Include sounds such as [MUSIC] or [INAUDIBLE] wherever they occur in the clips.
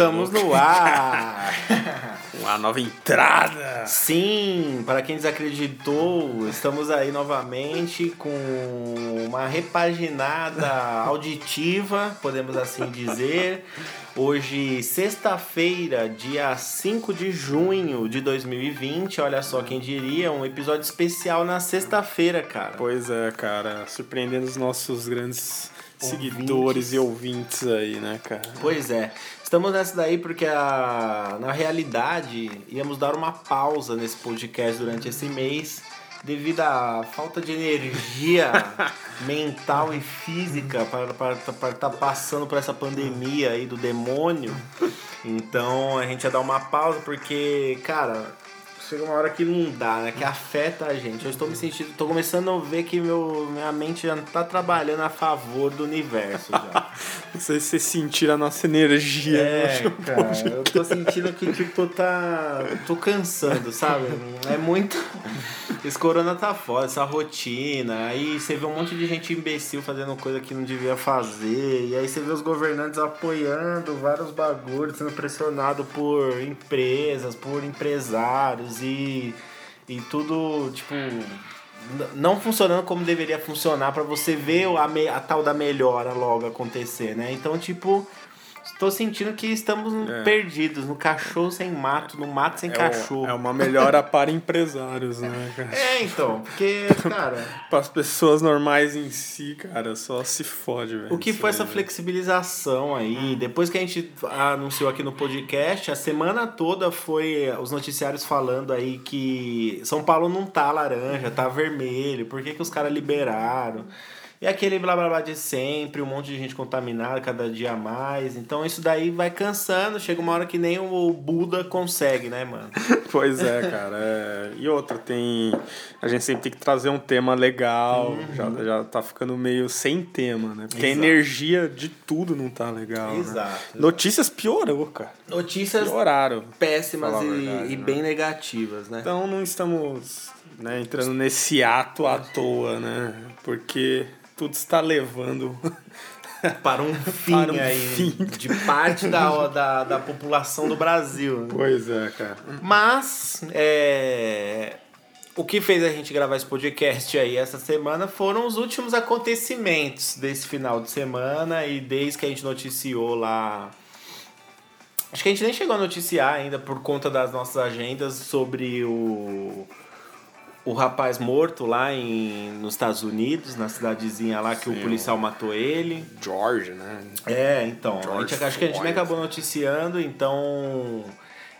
Estamos no ar! [LAUGHS] Uma nova entrada! Sim, para quem desacreditou, estamos aí novamente com uma repaginada auditiva, podemos assim dizer. Hoje, sexta-feira, dia 5 de junho de 2020. Olha só quem diria, um episódio especial na sexta-feira, cara. Pois é, cara, surpreendendo os nossos grandes seguidores e ouvintes aí, né, cara? Pois é. Estamos nessa daí porque a, na realidade íamos dar uma pausa nesse podcast durante esse mês devido à falta de energia [LAUGHS] mental e física para estar tá passando por essa pandemia aí do demônio. [LAUGHS] Então a gente ia dar uma pausa porque, cara, chega uma hora que não dá, né? Que afeta a gente. Eu estou me sentindo, estou começando a ver que meu, minha mente já está trabalhando a favor do universo já. não sei se você sentir a nossa energia. É, [LAUGHS] cara, eu tô sentindo que tipo tá, tô cansando, sabe? É muito [LAUGHS] esse corona tá foda, essa rotina. Aí você vê um monte de gente imbecil fazendo coisa que não devia fazer. E aí você vê os governantes apoiando vários bagulhos, sendo pressionado por empresas, por empresários e, e tudo, tipo, não funcionando como deveria funcionar para você ver a, me, a tal da melhora logo acontecer, né? Então, tipo, Tô sentindo que estamos é. perdidos no cachorro sem mato, no mato sem é cachorro. é uma melhora para empresários, né, [LAUGHS] cara? É, então, porque, cara. [LAUGHS] para as pessoas normais em si, cara, só se fode, velho. O que foi essa flexibilização aí? Depois que a gente anunciou aqui no podcast, a semana toda foi os noticiários falando aí que São Paulo não tá laranja, tá vermelho, por que, que os caras liberaram? E aquele blá blá blá de sempre, um monte de gente contaminada cada dia mais. Então isso daí vai cansando, chega uma hora que nem o Buda consegue, né, mano? [LAUGHS] pois é, cara. É... E outra, tem. A gente sempre tem que trazer um tema legal. Uhum. Já, já tá ficando meio sem tema, né? Porque Exato. a energia de tudo não tá legal. Exato. Né? Exato. Notícias piorou, cara. Notícias Pioraram, péssimas e, verdade, e né? bem negativas, né? Então não estamos né, entrando nesse ato à toa, né? Porque tudo está levando [LAUGHS] para um fim para um aí fim. de parte da, da, da população do Brasil. Pois é, cara. Mas é, o que fez a gente gravar esse podcast aí essa semana foram os últimos acontecimentos desse final de semana e desde que a gente noticiou lá. Acho que a gente nem chegou a noticiar ainda por conta das nossas agendas sobre o o rapaz morto lá em, nos Estados Unidos, na cidadezinha lá que Sim, o policial matou ele. George, né? É, então. a gente, acho que a gente nem acabou noticiando, então.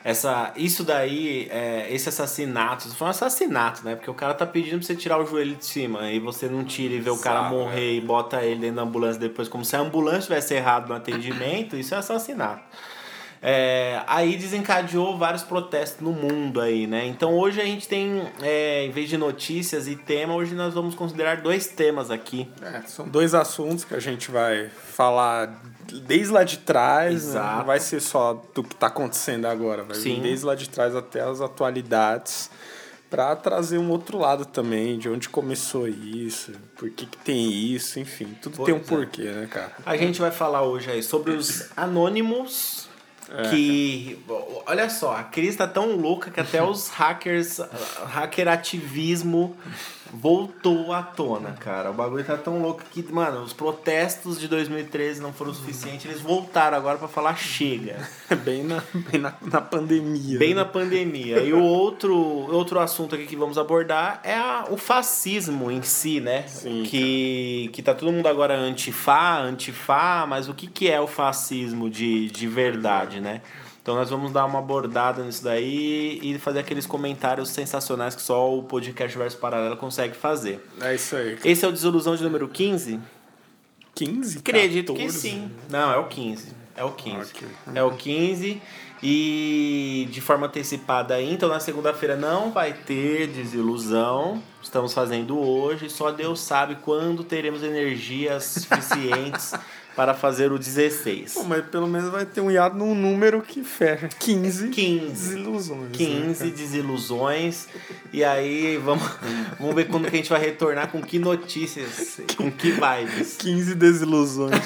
Essa, isso daí, é, esse assassinato, foi um assassinato, né? Porque o cara tá pedindo pra você tirar o joelho de cima e você não tira e vê o cara morrer é. e bota ele dentro da ambulância depois, como se a ambulância tivesse errado no atendimento, isso é assassinato. É, aí desencadeou vários protestos no mundo aí, né? Então hoje a gente tem, é, em vez de notícias e tema, hoje nós vamos considerar dois temas aqui. É, são dois assuntos que a gente vai falar desde lá de trás, né? não vai ser só do que está acontecendo agora, vai Sim. desde lá de trás até as atualidades para trazer um outro lado também, de onde começou isso, por que, que tem isso, enfim, tudo pois tem um é. porquê, né, cara? A gente vai falar hoje aí sobre os anônimos é. Que. Olha só, a crise tá tão louca que até os [LAUGHS] hackers, hacker ativismo voltou à tona, cara. O bagulho tá tão louco que, mano, os protestos de 2013 não foram suficientes, eles voltaram agora para falar chega. [LAUGHS] bem na, bem na, na pandemia. Bem né? na pandemia. E o outro, outro assunto aqui que vamos abordar é a, o fascismo em si, né? Sim, que, que tá todo mundo agora antifá, antifá, mas o que, que é o fascismo de, de verdade, né? Então nós vamos dar uma abordada nisso daí e fazer aqueles comentários sensacionais que só o podcast Verso Paralelo consegue fazer. É isso aí. Esse é o Desilusão de número 15? 15? Acredito 14. que sim. Não, é o 15. É o 15. Okay. É o 15. E de forma antecipada aí, então na segunda-feira não vai ter desilusão. Estamos fazendo hoje. Só Deus sabe quando teremos energias [LAUGHS] suficientes para fazer o 16. Pô, mas pelo menos vai ter um hiato num número que fecha. 15, 15 desilusões. 15 né, desilusões. E aí vamos, [LAUGHS] vamos ver quando que a gente vai retornar, com que notícias, com que vibes. 15 desilusões.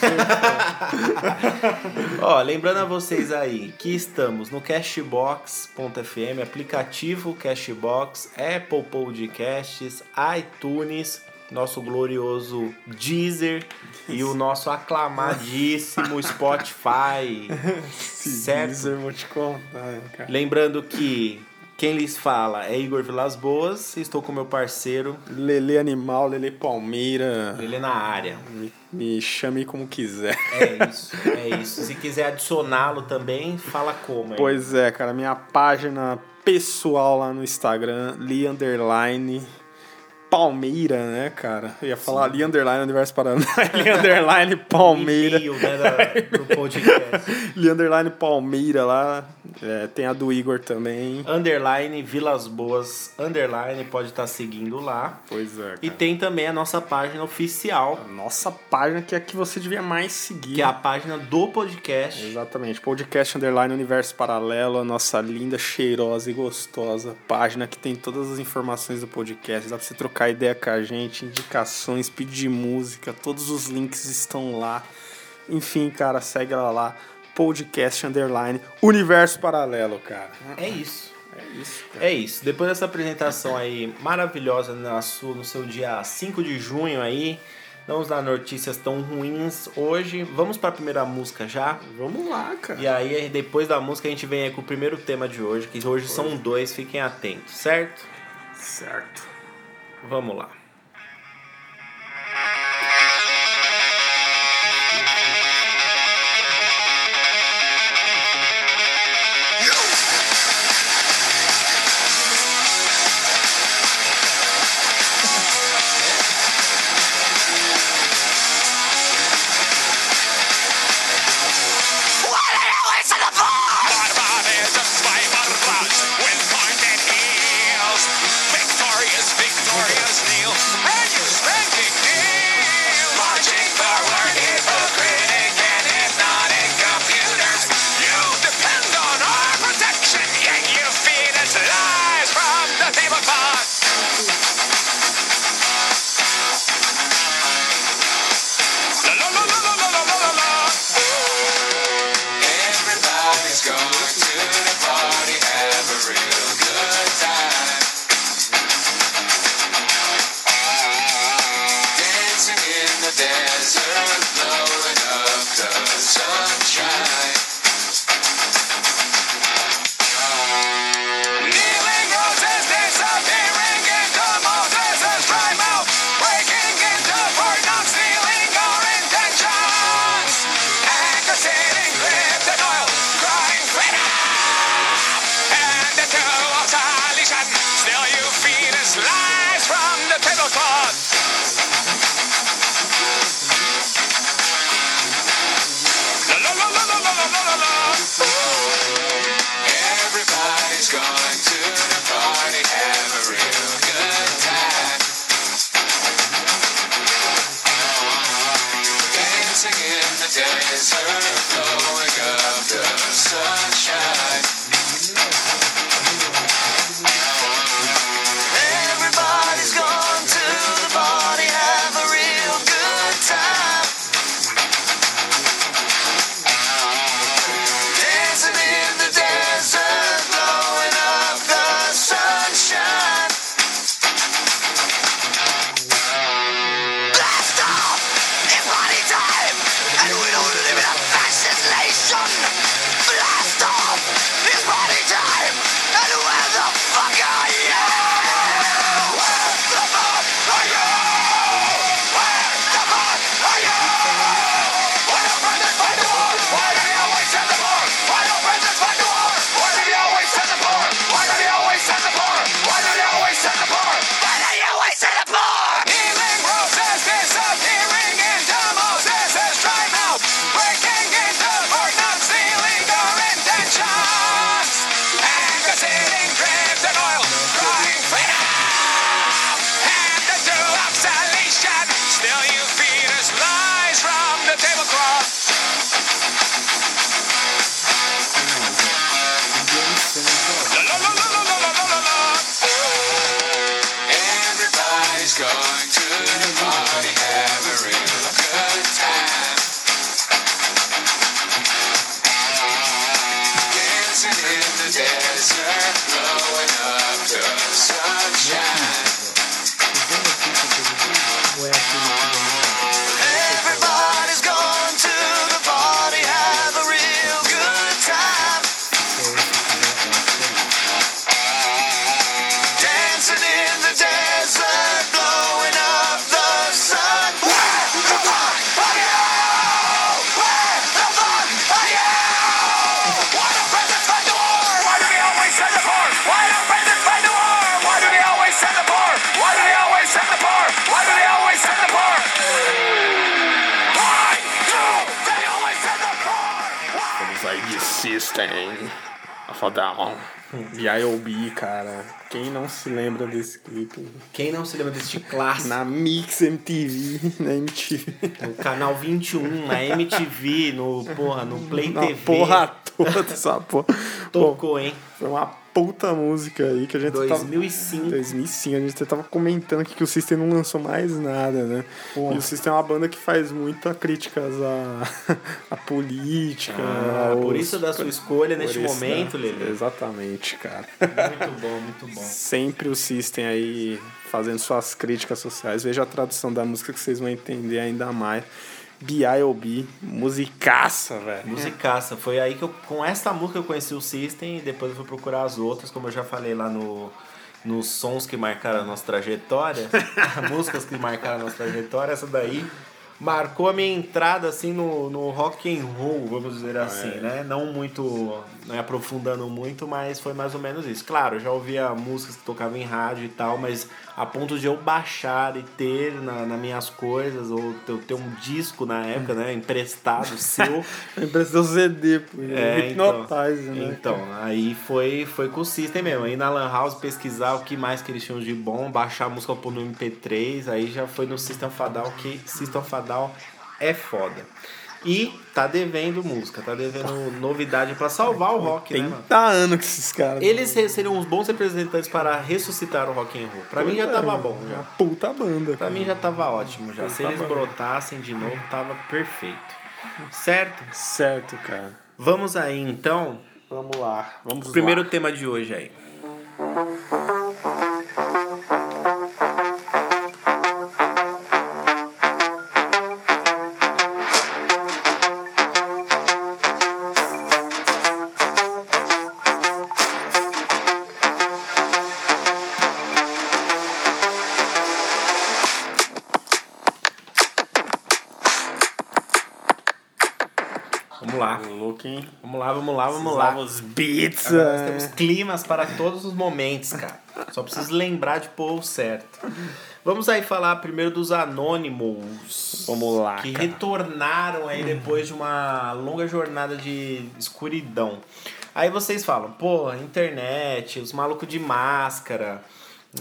[LAUGHS] Ó, lembrando a vocês aí que estamos no Cashbox.fm, aplicativo Cashbox, Apple Podcasts, iTunes, nosso glorioso Deezer e o nosso aclamadíssimo Spotify. [LAUGHS] certo? Deezer, vou te contar, cara. Lembrando que quem lhes fala é Igor Vilas Boas, estou com meu parceiro Lele Animal, Lele Palmeira. Lele na área. Me, me chame como quiser. É isso, é isso. Se quiser adicioná-lo também, fala como. Hein? Pois é, cara, minha página pessoal lá no Instagram, Lee Underline Palmeira, né, cara? Eu ia falar ali underline Universo Paraná, [LAUGHS] ali underline Palmeira. E né, da, do [LAUGHS] podcast. ali underline Palmeira lá. É, tem a do Igor também. Underline Vilas Boas, underline, pode estar tá seguindo lá. Pois é. Cara. E tem também a nossa página oficial. A nossa página que é a que você devia mais seguir. Que é a página do podcast. Exatamente. Podcast Underline Universo Paralelo, a nossa linda, cheirosa e gostosa página que tem todas as informações do podcast. Dá pra você trocar trocar ideia com a gente, indicações, pedir música, todos os links estão lá. Enfim, cara, segue ela lá. Podcast Underline Universo Paralelo, cara. É isso. É isso. Cara. É isso. Depois dessa apresentação aí maravilhosa na sua, no seu dia 5 de junho aí, não nos dar notícias tão ruins hoje. Vamos para a primeira música já? Vamos lá, cara. E aí, depois da música, a gente vem aí com o primeiro tema de hoje, que hoje são dois, fiquem atentos, certo? Certo. Vamos lá. não, não, não, lá. System of a Down. B.I.O.B., cara. Quem não se lembra desse clipe? Quem não se lembra desse clássico? Na Mix MTV, na MTV. No canal 21, na MTV, no, porra, no Play na TV. porra toda essa porra. Tocou, Bom, hein? Foi uma puta música aí que a gente 2005. Tava, 2005. A gente tava comentando aqui que o System não lançou mais nada, né? Porra. E o System é uma banda que faz muita críticas à, [LAUGHS] à política. Ah, aos... Por isso da sua escolha neste momento, Lele. Exatamente, cara. Muito bom, [LAUGHS] muito bom. Sempre o System aí fazendo suas críticas sociais. Veja a tradução da música que vocês vão entender ainda mais. B.I.O.B. Musicaça, velho. Musicaça. Foi aí que eu, com essa música eu conheci o System e depois eu fui procurar as outras, como eu já falei lá no, nos sons que marcaram a nossa trajetória, [LAUGHS] músicas que marcaram a nossa trajetória, essa daí marcou a minha entrada assim no, no rock and roll, vamos dizer assim, é. né? Não muito, não é aprofundando muito, mas foi mais ou menos isso. Claro, eu já ouvia músicas que tocavam em rádio e tal, mas a ponto de eu baixar e ter na, nas minhas coisas, ou ter, ter um disco na época, né? Emprestado [LAUGHS] seu. Emprestou CD, pô. É, Hypnotize, então, né? Então, aí foi, foi com o System mesmo. Aí na Lan House pesquisar o que mais que eles tinham de bom, baixar a música pôr no MP3, aí já foi no System Fadal, que System Fadal é foda. E tá devendo música, tá devendo novidade para salvar o rock, 80 né, mano? anos que esses caras. Eles seriam uns bons representantes para ressuscitar o rock and roll. Pra mim já tava bom, já. Puta banda. Pra mim já tava ótimo já. Puta Se eles banda. brotassem de novo, tava perfeito. Certo? Certo, cara. Vamos aí então. Vamos lá. Vamos Primeiro lá. tema de hoje aí. Vamos lá, vamos lá, vamos lá. Os beats. Agora nós temos climas para todos os momentos, cara. Só preciso lembrar de pôr o certo. Vamos aí falar primeiro dos Anônimos. Vamos lá. Que cara. retornaram aí depois de uma longa jornada de escuridão. Aí vocês falam, pô, internet, os malucos de máscara,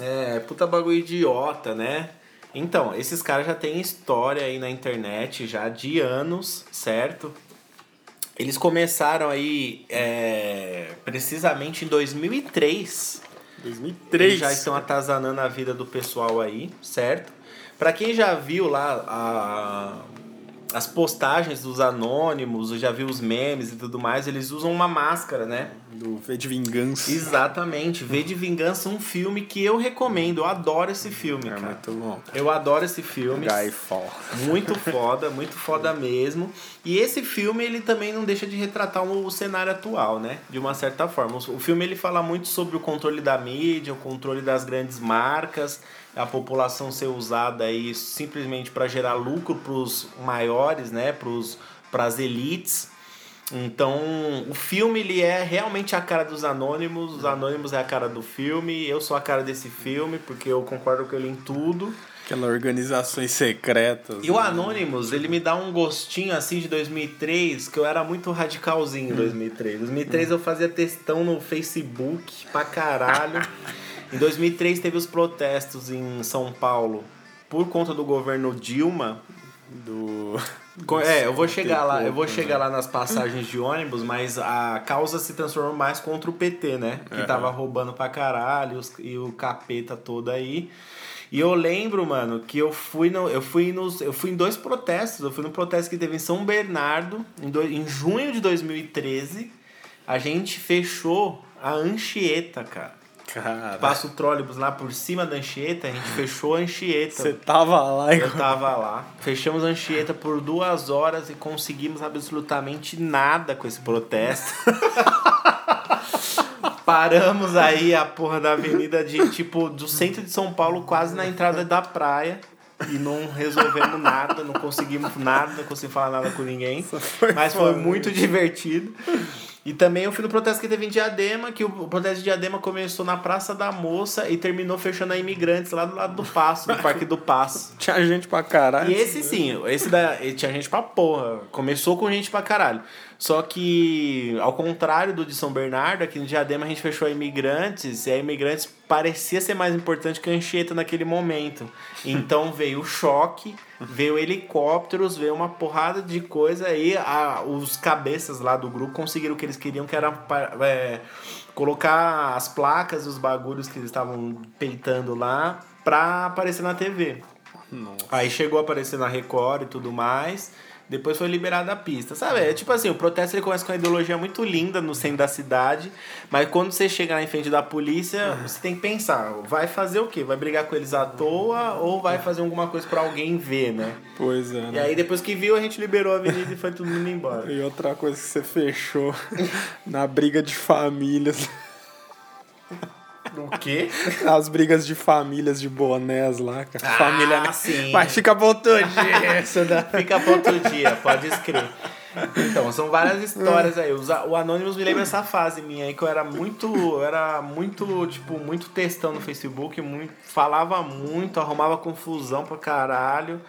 é, puta bagulho idiota, né? Então, esses caras já têm história aí na internet já de anos, certo? Eles começaram aí é, precisamente em 2003. 2003. Eles já estão atazanando a vida do pessoal aí, certo? Para quem já viu lá a, as postagens dos anônimos, já viu os memes e tudo mais, eles usam uma máscara, né? Do V de Vingança. Exatamente. V de Vingança, um filme que eu recomendo. Eu adoro esse filme, é cara. muito bom. Eu adoro esse filme. Guy Fall. Muito foda, muito foda mesmo. E esse filme, ele também não deixa de retratar o cenário atual, né? De uma certa forma. O filme, ele fala muito sobre o controle da mídia, o controle das grandes marcas, a população ser usada aí simplesmente para gerar lucro para os maiores, né? Para as elites então, o filme ele é realmente a cara dos Anônimos, os Anônimos é a cara do filme, eu sou a cara desse filme, porque eu concordo com ele em tudo. Aquelas organizações secretas. E o né? Anonymous, ele me dá um gostinho assim de 2003, que eu era muito radicalzinho em 2003. Em 2003 eu fazia textão no Facebook pra caralho. [LAUGHS] em 2003 teve os protestos em São Paulo por conta do governo Dilma. Do [LAUGHS] é, eu vou chegar lá, eu vou chegar lá nas passagens de ônibus, mas a causa se transformou mais contra o PT, né? Que uhum. tava roubando pra caralho e o capeta todo aí. E eu lembro, mano, que eu fui no, eu fui nos, eu fui em dois protestos. Eu fui no protesto que teve em São Bernardo em, do, em junho de 2013. A gente fechou a Anchieta, cara. Cara. Passa o trólebus lá por cima da Anchieta, a gente fechou a Anchieta. Você tava lá, Eu tava lá. Fechamos a Anchieta por duas horas e conseguimos absolutamente nada com esse protesto. [LAUGHS] Paramos aí a porra da avenida de, tipo, do centro de São Paulo, quase na entrada da praia. E não resolvemos nada, não conseguimos nada, não conseguimos falar nada com ninguém. Foi mas foi muito divertido. E também eu fui no protesto que teve em Diadema, que o protesto de Diadema começou na Praça da Moça e terminou fechando a imigrantes lá do lado do Passo, do Parque do Passo. [LAUGHS] tinha gente pra caralho. E esse sim, esse da, tinha gente pra porra. Começou com gente pra caralho. Só que, ao contrário do de São Bernardo, aqui no Diadema a gente fechou a imigrantes, e a imigrantes parecia ser mais importante que a Anchieta naquele momento. Então [LAUGHS] veio o choque, veio helicópteros, veio uma porrada de coisa, e a, os cabeças lá do grupo conseguiram o que eles queriam, que era é, colocar as placas, os bagulhos que eles estavam peitando lá, pra aparecer na TV. Nossa. Aí chegou a aparecer na Record e tudo mais. Depois foi liberada a pista, sabe? É tipo assim, o protesto ele começa com uma ideologia muito linda no centro da cidade, mas quando você chega na frente da polícia, você tem que pensar, vai fazer o quê? Vai brigar com eles à toa ou vai fazer alguma coisa para alguém ver, né? Pois é. Né? E aí depois que viu, a gente liberou a avenida e foi todo mundo embora. E outra coisa que você fechou [LAUGHS] na briga de famílias. [LAUGHS] O quê? As brigas de famílias de bonés lá. Ah, família... sim. Mas fica pra outro dia. [LAUGHS] da... Fica pra outro dia, pode escrever. Então, são várias histórias aí. O Anonymous me lembra essa fase minha aí que eu era muito. Eu era muito, tipo, muito textão no Facebook, muito, falava muito, arrumava confusão pra caralho.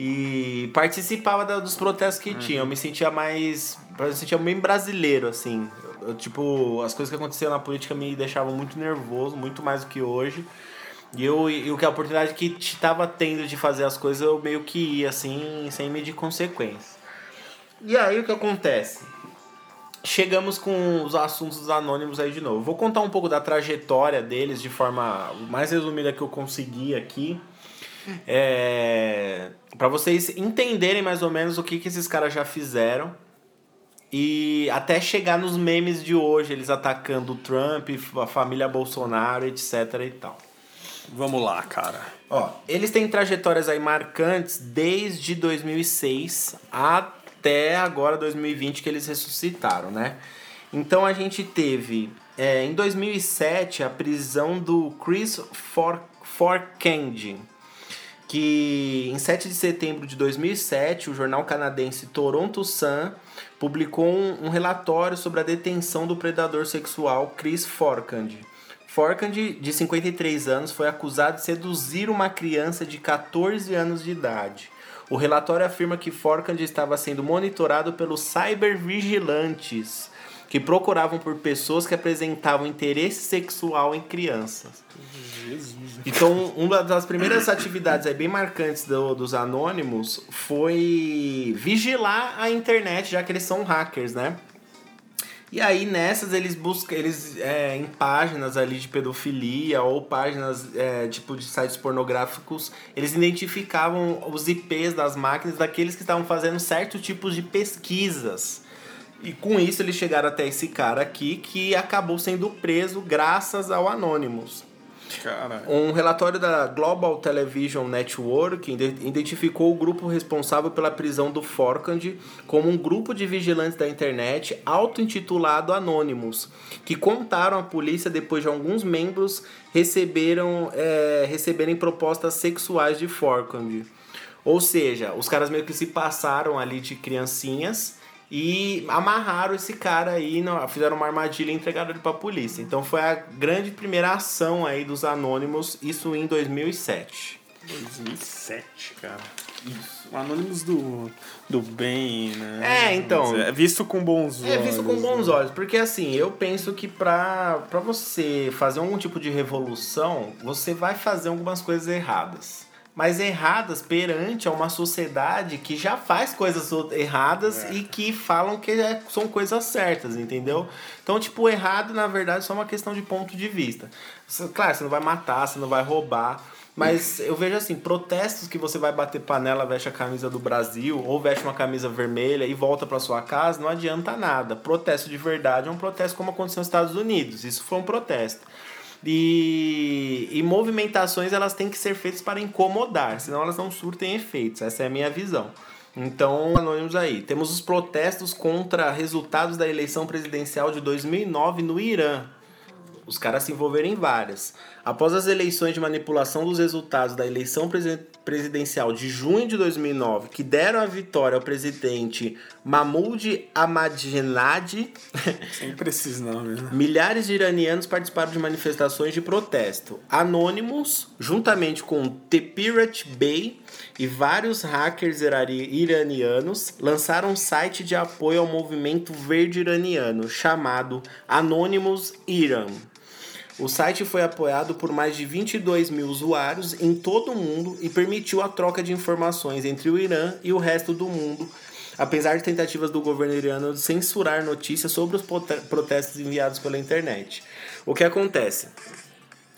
E participava da, dos protestos que uhum. tinha. Eu me sentia mais. Eu me sentia bem brasileiro, assim. Eu, tipo, as coisas que aconteciam na política me deixavam muito nervoso, muito mais do que hoje. E, eu, e que a oportunidade que estava tendo de fazer as coisas, eu meio que ia, assim, sem medir consequências. E aí o que acontece? Chegamos com os assuntos dos anônimos aí de novo. Vou contar um pouco da trajetória deles de forma mais resumida que eu consegui aqui. É, para vocês entenderem mais ou menos o que, que esses caras já fizeram e até chegar nos memes de hoje, eles atacando o Trump, a família Bolsonaro, etc e tal. Vamos lá, cara. Ó, eles têm trajetórias aí marcantes desde 2006 até agora 2020 que eles ressuscitaram, né? Então a gente teve é, em 2007 a prisão do Chris For Forkand, que em 7 de setembro de 2007 o jornal canadense Toronto Sun publicou um, um, relatório sobre a detenção do predador sexual Chris Forkand. Forkand, de 53 anos, foi acusado de seduzir uma criança de 14 anos de idade. O relatório afirma que Forkand estava sendo monitorado pelos cybervigilantes, que procuravam por pessoas que apresentavam interesse sexual em crianças. Jesus. Então, uma das primeiras atividades aí bem marcantes do, dos anônimos foi vigilar a internet, já que eles são hackers, né? E aí nessas eles buscam, eles é, em páginas ali de pedofilia ou páginas é, tipo de sites pornográficos, eles identificavam os IPs das máquinas daqueles que estavam fazendo certos tipos de pesquisas. E com isso eles chegaram até esse cara aqui que acabou sendo preso graças ao Anonymous. Caralho. Um relatório da Global Television Network identificou o grupo responsável pela prisão do Forkand como um grupo de vigilantes da internet auto-intitulado Anonymous, que contaram à polícia depois de alguns membros receberam, é, receberem propostas sexuais de Forkand. Ou seja, os caras meio que se passaram ali de criancinhas e amarraram esse cara aí, fizeram uma armadilha e entregaram ele pra polícia. Então foi a grande primeira ação aí dos Anônimos, isso em 2007. 2007, cara. Isso. O Anônimos do, do bem, né? É, então. É visto com bons olhos. É visto com bons né? olhos. Porque assim, eu penso que pra, pra você fazer algum tipo de revolução, você vai fazer algumas coisas erradas mas erradas perante a uma sociedade que já faz coisas erradas é. e que falam que é, são coisas certas, entendeu? Então, tipo, errado, na verdade, é só uma questão de ponto de vista. Claro, você não vai matar, você não vai roubar, Mas eu vejo assim, protestos que você vai bater panela, veste a camisa do Brasil, ou veste uma camisa vermelha e volta para sua casa, não adianta nada. Protesto de verdade é um protesto como aconteceu nos Estados Unidos. Isso foi um protesto. E, e movimentações elas têm que ser feitas para incomodar, senão elas não surtem efeitos. Essa é a minha visão. Então, anônimos aí. Temos os protestos contra resultados da eleição presidencial de 2009 no Irã. Os caras se envolveram em várias. Após as eleições de manipulação dos resultados da eleição presidencial de junho de 2009, que deram a vitória ao presidente Mahmoud Ahmadinejad, [LAUGHS] sempre esses nomes, né? milhares de iranianos participaram de manifestações de protesto. Anônimos, juntamente com The Pirate Bay e vários hackers iranianos, lançaram um site de apoio ao movimento verde iraniano chamado Anonymous Iran. O site foi apoiado por mais de 22 mil usuários em todo o mundo e permitiu a troca de informações entre o Irã e o resto do mundo, apesar de tentativas do governo iraniano de censurar notícias sobre os protestos enviados pela internet. O que acontece?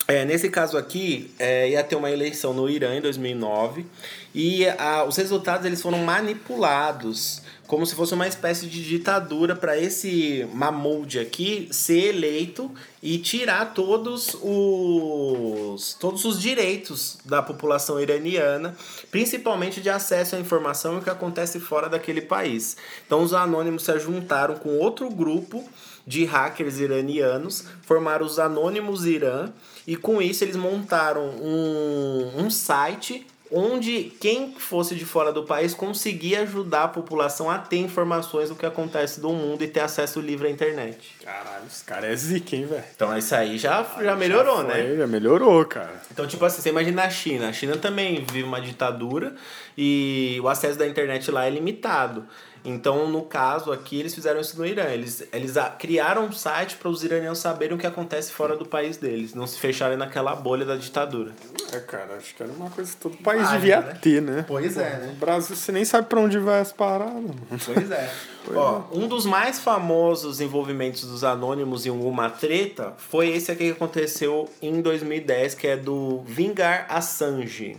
É, nesse caso aqui, é, ia ter uma eleição no Irã em 2009 e a, os resultados eles foram manipulados como se fosse uma espécie de ditadura para esse Mahmoud aqui ser eleito e tirar todos os todos os direitos da população iraniana, principalmente de acesso à informação e o que acontece fora daquele país. Então os anônimos se juntaram com outro grupo de hackers iranianos, formaram os Anônimos Irã e com isso eles montaram um, um site onde quem fosse de fora do país conseguia ajudar a população a ter informações do que acontece do mundo e ter acesso livre à internet. Caralho, os caras é zica, hein, velho? Então isso aí já, já melhorou, já foi, né? Já melhorou, cara. Então, tipo assim, você imagina a China. A China também vive uma ditadura e o acesso da internet lá é limitado. Então, no caso aqui, eles fizeram isso no Irã. Eles, eles criaram um site para os iranianos saberem o que acontece fora do país deles, não se fecharem naquela bolha da ditadura. É, cara, acho que era uma coisa que todo país devia né? ter, né? Pois é, né? No Brasil você nem sabe para onde vai as paradas. Pois é. [LAUGHS] Pois Ó, é. um dos mais famosos envolvimentos dos anônimos em uma treta foi esse aqui que aconteceu em 2010, que é do Vingar Assange.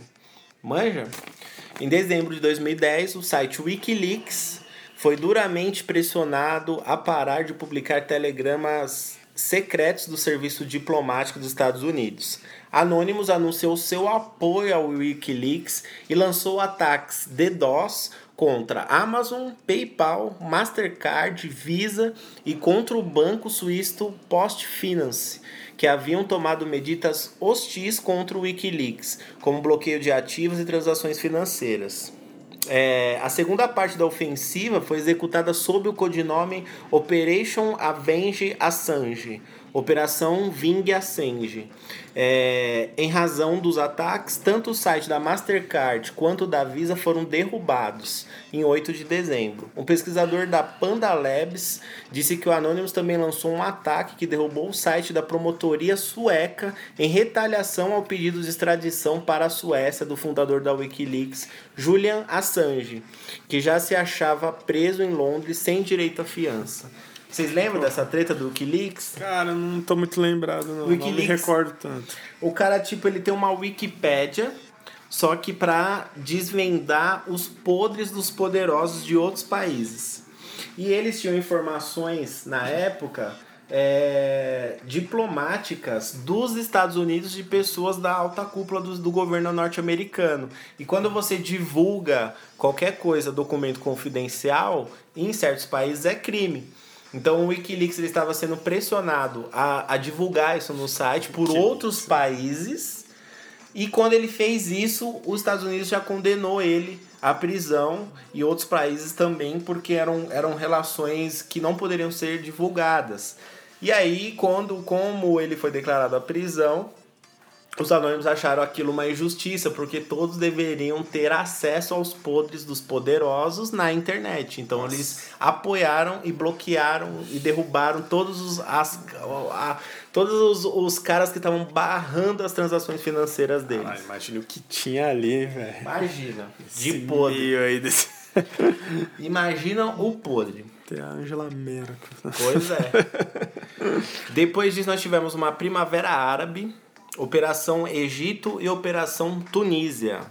Manja? Em dezembro de 2010, o site Wikileaks foi duramente pressionado a parar de publicar telegramas secretos do serviço diplomático dos Estados Unidos. Anonymous anunciou seu apoio ao Wikileaks e lançou ataques DDoS contra Amazon, PayPal, Mastercard, Visa e contra o banco suíço PostFinance, que haviam tomado medidas hostis contra o Wikileaks, como bloqueio de ativos e transações financeiras. É, a segunda parte da ofensiva foi executada sob o codinome Operation Avenge Assange, Operação Vingue Assange. É, em razão dos ataques, tanto o site da Mastercard quanto da Visa foram derrubados em 8 de dezembro. Um pesquisador da Panda Labs disse que o Anonymous também lançou um ataque que derrubou o site da promotoria sueca em retaliação ao pedido de extradição para a Suécia do fundador da Wikileaks, Julian Assange, que já se achava preso em Londres sem direito à fiança. Vocês lembram dessa treta do Wikileaks? Cara, não tô muito lembrado, não. Wikileaks, não me recordo tanto. O cara, tipo, ele tem uma Wikipédia, só que pra desvendar os podres dos poderosos de outros países. E eles tinham informações, na época, é, diplomáticas dos Estados Unidos de pessoas da alta cúpula do, do governo norte-americano. E quando você divulga qualquer coisa, documento confidencial, em certos países é crime. Então o Wikileaks ele estava sendo pressionado a, a divulgar isso no site por que outros isso. países. E quando ele fez isso, os Estados Unidos já condenou ele à prisão e outros países também, porque eram, eram relações que não poderiam ser divulgadas. E aí, quando como ele foi declarado à prisão, os anônimos acharam aquilo uma injustiça, porque todos deveriam ter acesso aos podres dos poderosos na internet. Então Nossa. eles apoiaram e bloquearam e derrubaram todos os, as, a, todos os, os caras que estavam barrando as transações financeiras deles. Ah, imagina o que tinha ali, velho. Imagina. De podre. Aí desse... [LAUGHS] Imagina o podre. Tem a Angela Merkel. Pois é. [LAUGHS] Depois disso, nós tivemos uma primavera árabe Operação Egito e Operação Tunísia.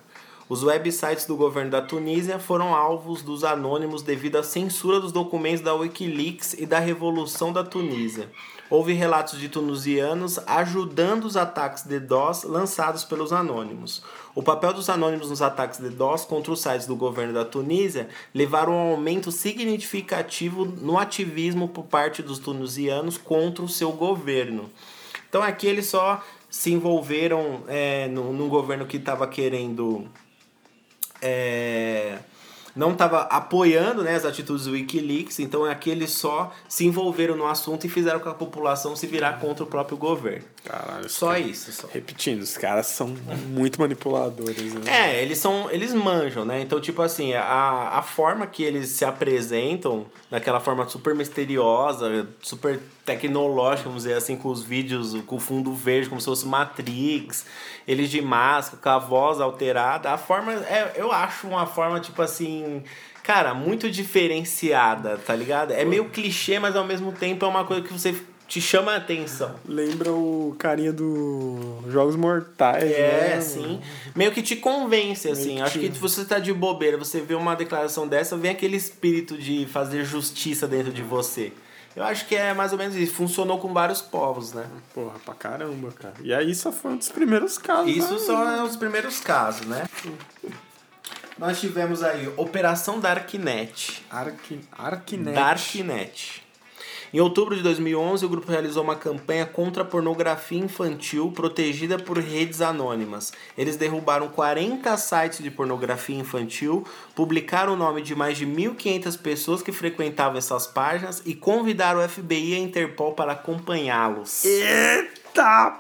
Os websites do governo da Tunísia foram alvos dos anônimos devido à censura dos documentos da Wikileaks e da Revolução da Tunísia. Houve relatos de tunisianos ajudando os ataques de DOS lançados pelos anônimos. O papel dos anônimos nos ataques de DOS contra os sites do governo da Tunísia levaram a um aumento significativo no ativismo por parte dos tunisianos contra o seu governo. Então aqui eles só se envolveram é, no, num governo que estava querendo é, não estava apoiando né, as atitudes do Wikileaks, então aqueles só se envolveram no assunto e fizeram com a população se virar contra o próprio governo. Caralho, só cara, isso. Só. Repetindo, os caras são muito manipuladores. Né? É, eles são. Eles manjam, né? Então, tipo assim, a, a forma que eles se apresentam, daquela forma super misteriosa, super tecnológica, vamos dizer assim, com os vídeos com o fundo verde, como se fosse Matrix, eles de máscara, com a voz alterada. A forma, é, eu acho uma forma, tipo assim, cara, muito diferenciada, tá ligado? É meio clichê, mas ao mesmo tempo é uma coisa que você te chama a atenção. Lembra o carinha do Jogos Mortais, é, né? sim. Meio que te convence, assim. Meio Acho que, que você tá de bobeira, você vê uma declaração dessa, vem aquele espírito de fazer justiça dentro de você. Eu acho que é mais ou menos isso. Funcionou com vários povos, né? Porra, pra caramba, cara. E aí só foi um dos primeiros casos. Isso né? é os primeiros casos, né? Nós tivemos aí Operação Darknet. Ark... Arknet. Darknet. Em outubro de 2011, o grupo realizou uma campanha contra a pornografia infantil protegida por redes anônimas. Eles derrubaram 40 sites de pornografia infantil, publicaram o nome de mais de 1.500 pessoas que frequentavam essas páginas e convidaram o FBI e a Interpol para acompanhá-los. Eita!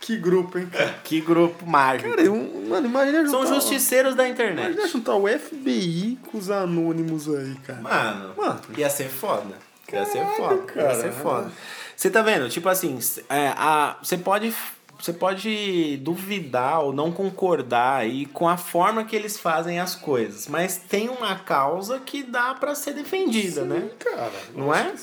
Que grupo, hein, cara? [LAUGHS] Que grupo mágico. Cara, mano, imagina juntar... São justiceiros da internet. Imagina juntar o FBI com os anônimos aí, cara. Mano, mano. ia ser foda. Ia ser foda. Cara. Ia ser foda. Você tá vendo? Tipo assim, é, a, você pode. Você pode duvidar ou não concordar aí com a forma que eles fazem as coisas, mas tem uma causa que dá para ser defendida, sim, né? Cara, não é?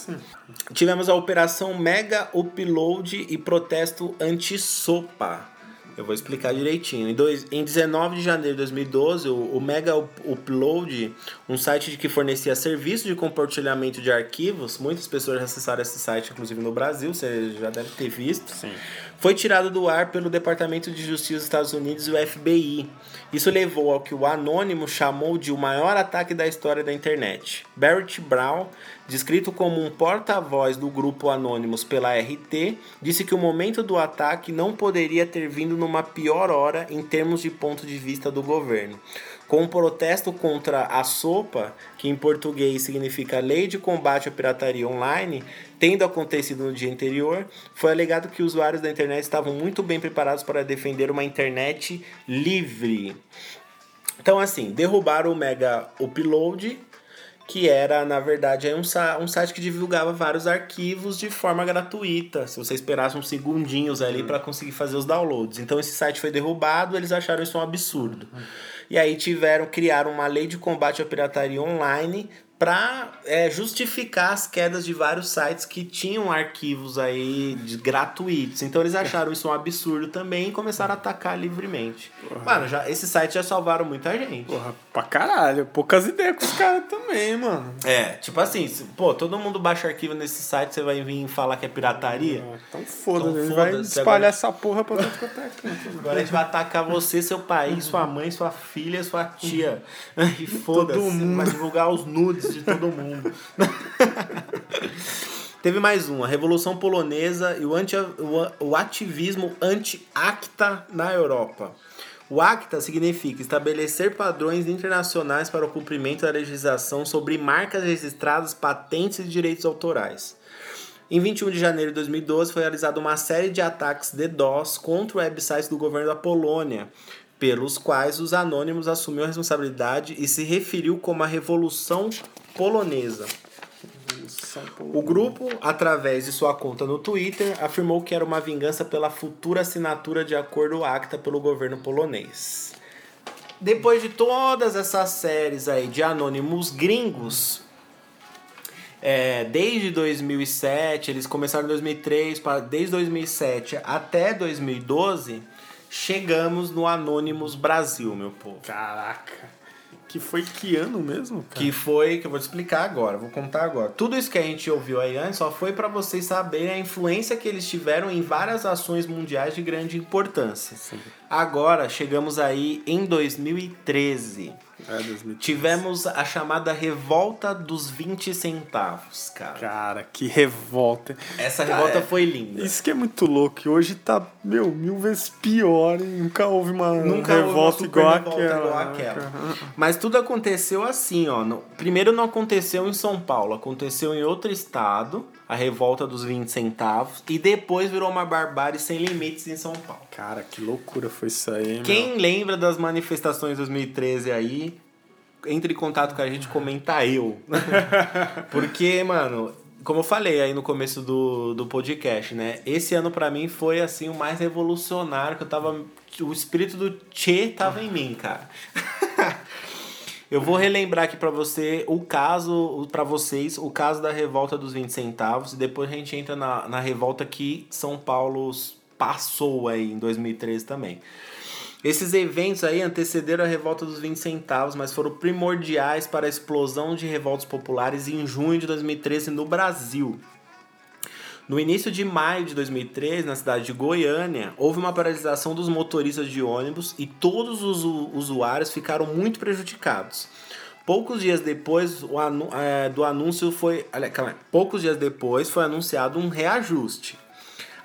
Tivemos a operação Mega Upload e protesto anti-sopa. Eu vou explicar direitinho. Em, dois, em 19 de janeiro de 2012, o, o Mega Upload, um site que fornecia serviço de compartilhamento de arquivos, muitas pessoas acessaram esse site, inclusive no Brasil, você já deve ter visto. Sim foi tirado do ar pelo Departamento de Justiça dos Estados Unidos e o FBI. Isso levou ao que o anônimo chamou de o maior ataque da história da internet. Barrett Brown, descrito como um porta-voz do grupo Anonymous pela RT, disse que o momento do ataque não poderia ter vindo numa pior hora em termos de ponto de vista do governo com um protesto contra a SOPA, que em português significa Lei de Combate à Pirataria Online, tendo acontecido no dia anterior, foi alegado que usuários da internet estavam muito bem preparados para defender uma internet livre. Então, assim, derrubaram o Mega Upload, que era, na verdade, um, um site que divulgava vários arquivos de forma gratuita. Se você esperasse uns segundinhos ali para conseguir fazer os downloads. Então, esse site foi derrubado, eles acharam isso um absurdo. E aí tiveram, criaram uma lei de combate à pirataria online para é, justificar as quedas de vários sites que tinham arquivos aí de, gratuitos. Então eles acharam isso um absurdo também e começaram a atacar livremente. Porra. Mano, já, esses sites já salvaram muita gente. Porra, pra caralho. Poucas ideias com os caras também, mano. É, tipo assim, se, pô, todo mundo baixa arquivo nesse site, você vai vir falar que é pirataria? É, então foda-se, então, foda vai espalhar agora... essa porra pra dentro do Agora a gente vai atacar você, seu país, sua mãe, sua filha, sua tia. [LAUGHS] E foda-se, vai divulgar os nudes de todo mundo. [LAUGHS] Teve mais uma, a Revolução Polonesa e o, anti, o, ativismo anti-ACTA na Europa. O ACTA significa estabelecer padrões internacionais para o cumprimento da legislação sobre marcas registradas, patentes e direitos autorais. Em 21 de janeiro de 2012 foi realizada uma série de ataques de DOS contra websites do governo da Polônia, pelos quais os anônimos assumiu a responsabilidade e se referiu como a Revolução Polonesa. O grupo, através de sua conta no Twitter, afirmou que era uma vingança pela futura assinatura de acordo ACTA pelo governo polonês. Depois de todas essas séries aí de anônimos gringos, É, desde 2007, eles começaram em 2003, desde 2007 até 2012, chegamos no Anonymous Brasil, meu povo. Caraca. Que foi que ano mesmo? Cara? Que foi, que eu vou te explicar agora, vou contar agora. Tudo isso que a gente ouviu aí antes só foi para vocês saberem a influência que eles tiveram em várias ações mundiais de grande importância. Sim. Agora, chegamos aí em 2013. É, 2013. Tivemos a chamada revolta dos 20 centavos, cara. Cara, que revolta. Essa cara, revolta foi linda. Isso que é muito louco. E hoje tá, meu, mil vezes pior. Hein? Nunca houve uma Nunca revolta, houve uma igual, revolta aquela. igual aquela. Mas tudo aconteceu assim, ó. No, primeiro não aconteceu em São Paulo, aconteceu em outro estado a revolta dos 20 centavos e depois virou uma barbárie sem limites em São Paulo. Cara, que loucura foi isso aí. Quem meu? lembra das manifestações de 2013 aí, entre em contato com a gente, comenta eu. [LAUGHS] Porque, mano, como eu falei aí no começo do, do podcast, né? Esse ano para mim foi assim o mais revolucionário que eu tava o espírito do Che tava em mim, cara. [LAUGHS] Eu vou relembrar aqui para você o caso, para vocês, o caso da revolta dos 20 centavos e depois a gente entra na, na revolta que São Paulo passou aí em 2013 também. Esses eventos aí antecederam a revolta dos 20 centavos, mas foram primordiais para a explosão de revoltas populares em junho de 2013 no Brasil. No início de maio de 2013, na cidade de Goiânia, houve uma paralisação dos motoristas de ônibus e todos os usuários ficaram muito prejudicados. Poucos dias depois anu é, do anúncio foi. Calma, poucos dias depois foi anunciado um reajuste.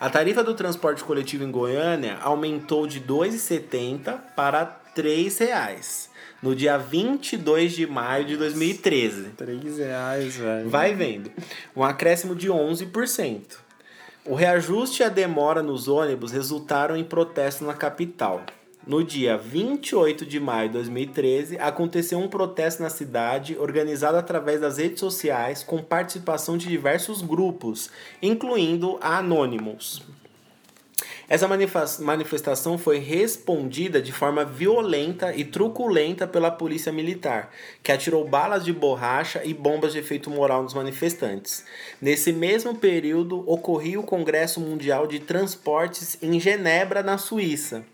A tarifa do transporte coletivo em Goiânia aumentou de R$ 2,70 para R$ 3,00 no dia 22 de maio de 2013. 3 reais, velho. Vai vendo. Um acréscimo de 11%. O reajuste e a demora nos ônibus resultaram em protesto na capital. No dia 28 de maio de 2013, aconteceu um protesto na cidade organizado através das redes sociais com participação de diversos grupos, incluindo a Anonymous. Essa manifestação foi respondida de forma violenta e truculenta pela polícia militar, que atirou balas de borracha e bombas de efeito moral nos manifestantes. Nesse mesmo período, ocorria o Congresso Mundial de Transportes em Genebra, na Suíça.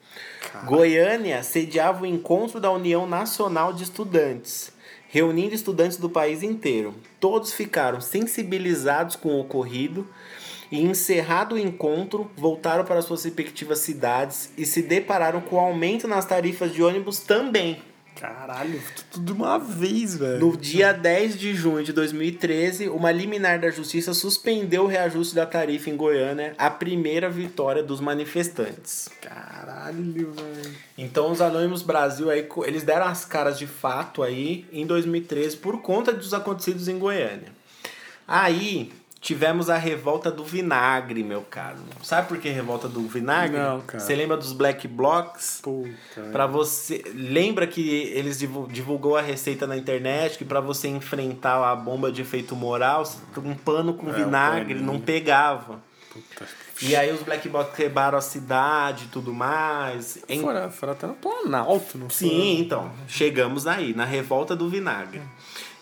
Caramba. Goiânia sediava o encontro da União Nacional de Estudantes reunindo estudantes do país inteiro. Todos ficaram sensibilizados com o ocorrido, e, encerrado o encontro, voltaram para suas respectivas cidades e se depararam com o aumento nas tarifas de ônibus também. Caralho, tudo de uma vez, velho. No dia 10 de junho de 2013, uma liminar da justiça suspendeu o reajuste da tarifa em Goiânia, a primeira vitória dos manifestantes. Caralho, velho. Então os Anônimos Brasil aí, eles deram as caras de fato aí em 2013 por conta dos acontecidos em Goiânia. Aí, tivemos a revolta do vinagre, meu caro. Sabe por que revolta do vinagre? Não, cara. Você lembra dos black blocks? Puta. Para você, lembra que eles divulgou a receita na internet que para você enfrentar a bomba de efeito moral, um pano com é, vinagre não pegava. Puta. E aí os black blocks quebraram a cidade e tudo mais. Em... Fora, fora até no Planalto, não Sim, então. Chegamos aí, na revolta do vinagre.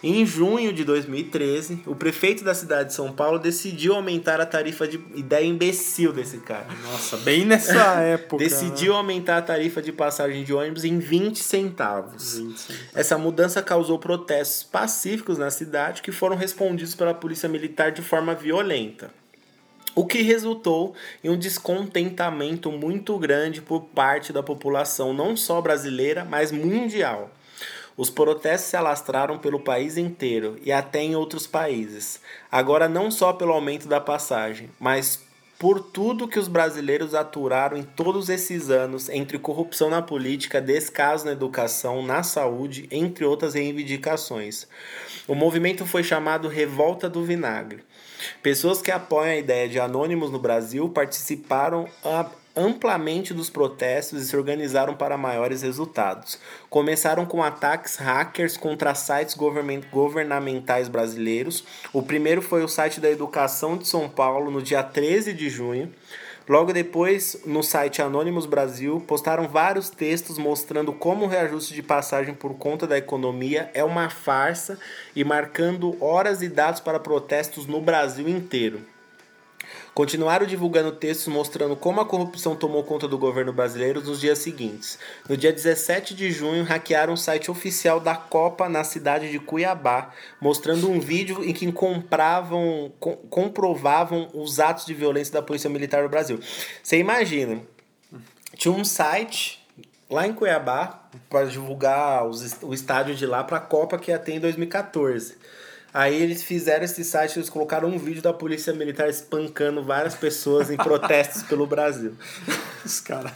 Em junho de 2013, o prefeito da cidade de São Paulo decidiu aumentar a tarifa de. Ideia imbecil desse cara. Nossa, bem nessa [LAUGHS] época. decidiu né? aumentar a tarifa de passagem de ônibus em 20 centavos. 20 centavos. Essa mudança causou protestos pacíficos na cidade que foram respondidos pela polícia militar de forma violenta. O que resultou em um descontentamento muito grande por parte da população, não só brasileira, mas mundial. Os protestos se alastraram pelo país inteiro e até em outros países. Agora, não só pelo aumento da passagem, mas por tudo que os brasileiros aturaram em todos esses anos entre corrupção na política, descaso na educação, na saúde, entre outras reivindicações. O movimento foi chamado Revolta do Vinagre. Pessoas que apoiam a ideia de anônimos no Brasil participaram amplamente dos protestos e se organizaram para maiores resultados. Começaram com ataques hackers contra sites governamentais brasileiros. O primeiro foi o site da Educação de São Paulo no dia 13 de junho. Logo depois, no site Anonymous Brasil, postaram vários textos mostrando como o reajuste de passagem por conta da economia é uma farsa e marcando horas e dados para protestos no Brasil inteiro. Continuaram divulgando textos mostrando como a corrupção tomou conta do governo brasileiro nos dias seguintes. No dia 17 de junho, hackearam o site oficial da Copa na cidade de Cuiabá, mostrando um vídeo em que compravam, com, comprovavam os atos de violência da Polícia Militar do Brasil. Você imagina, tinha um site lá em Cuiabá para divulgar os, o estádio de lá para a Copa que ia ter em 2014. Aí eles fizeram esse site, eles colocaram um vídeo da polícia militar espancando várias pessoas em protestos pelo Brasil. [LAUGHS] Os caras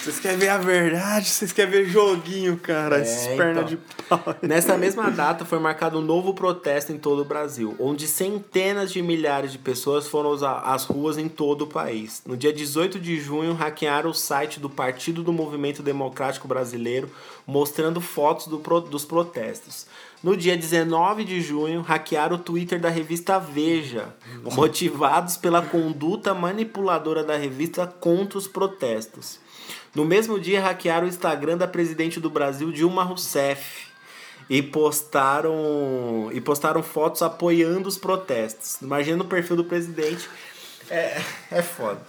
Vocês querem ver a verdade? Vocês querem ver joguinho, cara? É, Essas pernas então. de pau. Nessa mesma data foi marcado um novo protesto em todo o Brasil, onde centenas de milhares de pessoas foram às ruas em todo o país. No dia 18 de junho, hackearam o site do Partido do Movimento Democrático Brasileiro, mostrando fotos do, dos protestos. No dia 19 de junho, hackearam o Twitter da revista Veja, motivados pela conduta manipuladora da revista contra os protestos. No mesmo dia, hackearam o Instagram da presidente do Brasil, Dilma Rousseff, e postaram e postaram fotos apoiando os protestos. Imagina o perfil do presidente. É, é foda.